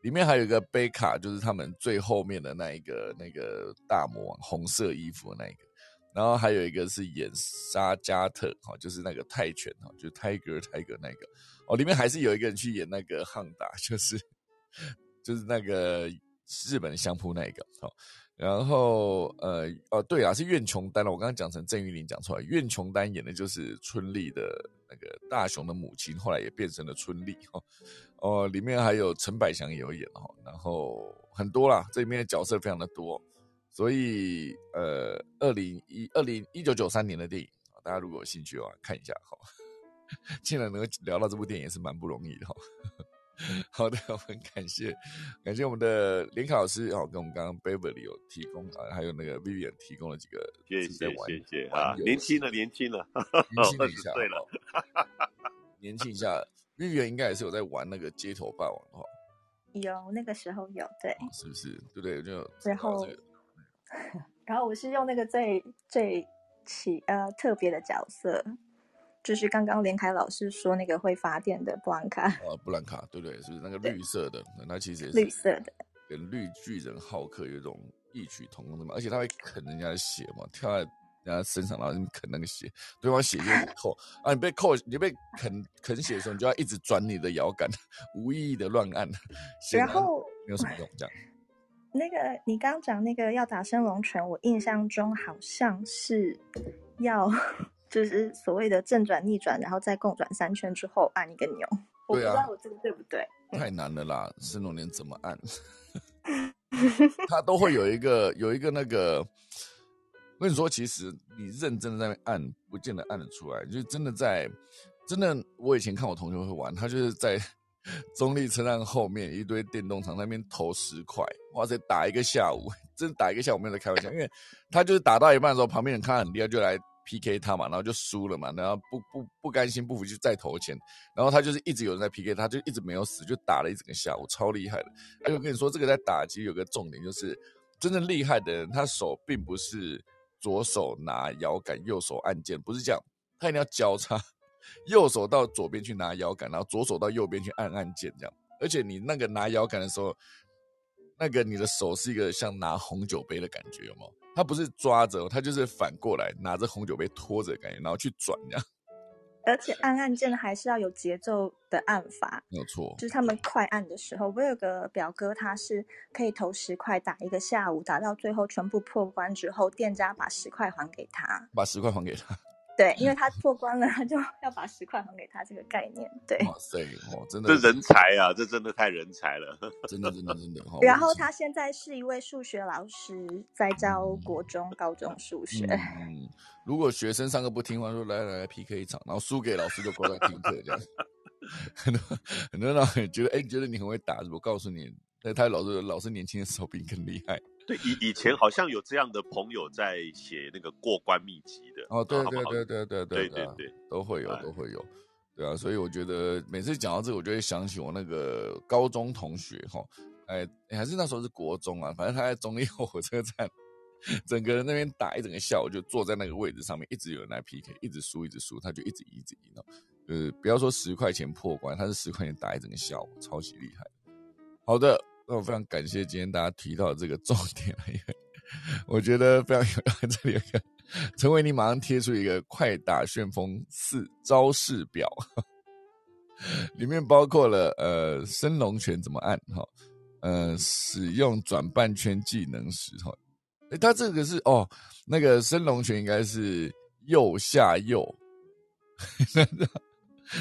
里面还有一个贝卡，就是他们最后面的那一个那个大魔王，红色衣服的那一个。然后还有一个是演沙加特哈，就是那个泰拳哈，就是泰戈泰戈那个。哦，里面还是有一个人去演那个汉达，就是就是那个日本的相扑那个。好，然后呃哦对啊，是苑琼丹了。我刚刚讲成郑玉玲讲出来，苑琼丹演的就是春丽的那个大雄的母亲，后来也变成了春丽。哈哦，里面还有陈百祥也有演哈，然后很多啦，这里面的角色非常的多，所以呃，二零一二零一九九三年的电影大家如果有兴趣的话，看一下哈。竟然能够聊到这部电影也是蛮不容易的哈。好的，我们感谢感谢我们的联考老师哦，跟我们刚刚 Beverly 有提供啊，还有那个 Vivian 提供了几个，谢谢谢谢啊，年轻了年轻了，年轻一下 对了，年轻一下，Vivian 应该也是有在玩那个街头霸王哈。有那个时候有对，是不是对不对？就最后，然后我是用那个最最起呃特别的角色。就是刚刚连凯老师说那个会发电的布兰卡，呃，布兰卡，对对，是那个 绿色的，那其实也是绿色的，跟绿巨人浩克有一种异曲同工的嘛，而且他会啃人家的血嘛，跳在人家身上，然后啃那个血，对方血就扣啊，你被扣，你被啃啃血的时候，你就要一直转你的摇杆，无意义的乱按，然后没有什么用，这样。那个你刚讲那个要打升龙拳，我印象中好像是要。就是所谓的正转逆转，然后再共转三圈之后按一个钮。我不知道我这个对不对？太难了啦！升龙年怎么按？他都会有一个有一个那个。我跟你说，其实你认真的在那按，不见得按得出来。就真的在真的，我以前看我同学会玩，他就是在 中立车站后面一堆电动厂那边投十块，哇塞，打一个下午，真打一个下午没有在开玩笑，因为他就是打到一半的时候，旁边人看很厉害，就来。P.K. 他嘛，然后就输了嘛，然后不不不甘心不服就再投钱，然后他就是一直有人在 P.K. 他，就一直没有死，就打了一整个下午，超厉害的。而且我跟你说，这个在打其实有个重点，就是真正厉害的人，他手并不是左手拿摇杆，右手按键，不是这样，他一定要交叉，右手到左边去拿摇杆，然后左手到右边去按按键，这样。而且你那个拿摇杆的时候，那个你的手是一个像拿红酒杯的感觉，有吗？他不是抓着，他就是反过来拿着红酒杯拖着感觉，然后去转这样。而且按按键还是要有节奏的按法，没有错。就是他们快按的时候，我有个表哥，他是可以投十块打一个下午，打到最后全部破关之后，店家把十块还给他，把十块还给他。对，因为他破关了，他就 要把十块还给他，这个概念。对，哇塞，哦，真的，这人才啊，这真的太人才了，真的，真的，真的。然后他现在是一位数学老师，在教国中、高中数学。嗯，如果学生上课不听话，说来来来 PK 一场，然后输给老师就过来听课，这样。很多很多人觉得，哎，觉得你很会打，我告诉你，那他老师老师年轻的时候比你更厉害。对，以以前好像有这样的朋友在写那个过关秘籍的。哦，对对对对对对对对，都会有都会有，对啊，所以我觉得每次讲到这个，我就会想起我那个高中同学哈，哎，还是那时候是国中啊，反正他在中立火车站，整个人那边打一整个下午，就坐在那个位置上面，一直有人来 PK，一直输一直输，他就一直一直赢哦。就是不要说十块钱破关，他是十块钱打一整个下午，超级厉害。好的。那我非常感谢今天大家提到这个重点，因为我觉得非常有这里有个陈伟，你马上贴出一个快打旋风四招式表，里面包括了呃升龙拳怎么按哈，呃使用转半圈技能时哈，哎他这个是哦那个升龙拳应该是右下右，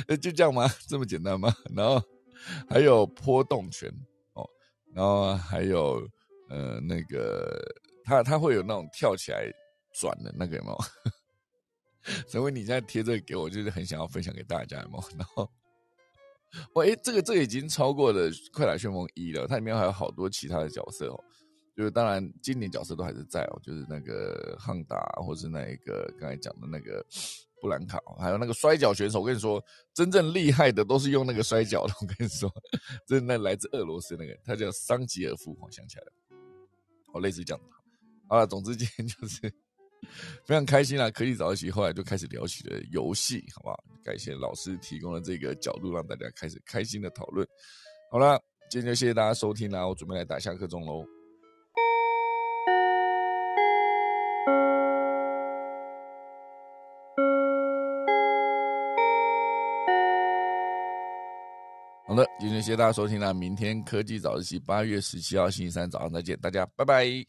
那就这样吗？这么简单吗？然后还有波动拳。然后还有，呃，那个他他会有那种跳起来转的那个有没有？所以你现在贴这个给我，就是很想要分享给大家有没有？然后，我哎，这个这个已经超过了《快打旋风一》了，它里面还有好多其他的角色哦。就是当然经典角色都还是在哦，就是那个汉达，或是那一个刚才讲的那个。布兰卡，还有那个摔跤选手，我跟你说，真正厉害的都是用那个摔跤的。我跟你说，这那来自俄罗斯那个，他叫桑吉尔夫，我想起来了，哦，类似这样的。好了，总之今天就是非常开心啊，科技早起，后来就开始聊起了游戏，好不好？感谢老师提供的这个角度，让大家开始开心的讨论。好了，今天就谢谢大家收听啦，我准备来打下课钟喽。好的，今天谢谢大家收听啦！明天科技早自习八月十七号星期三早上再见，大家拜拜。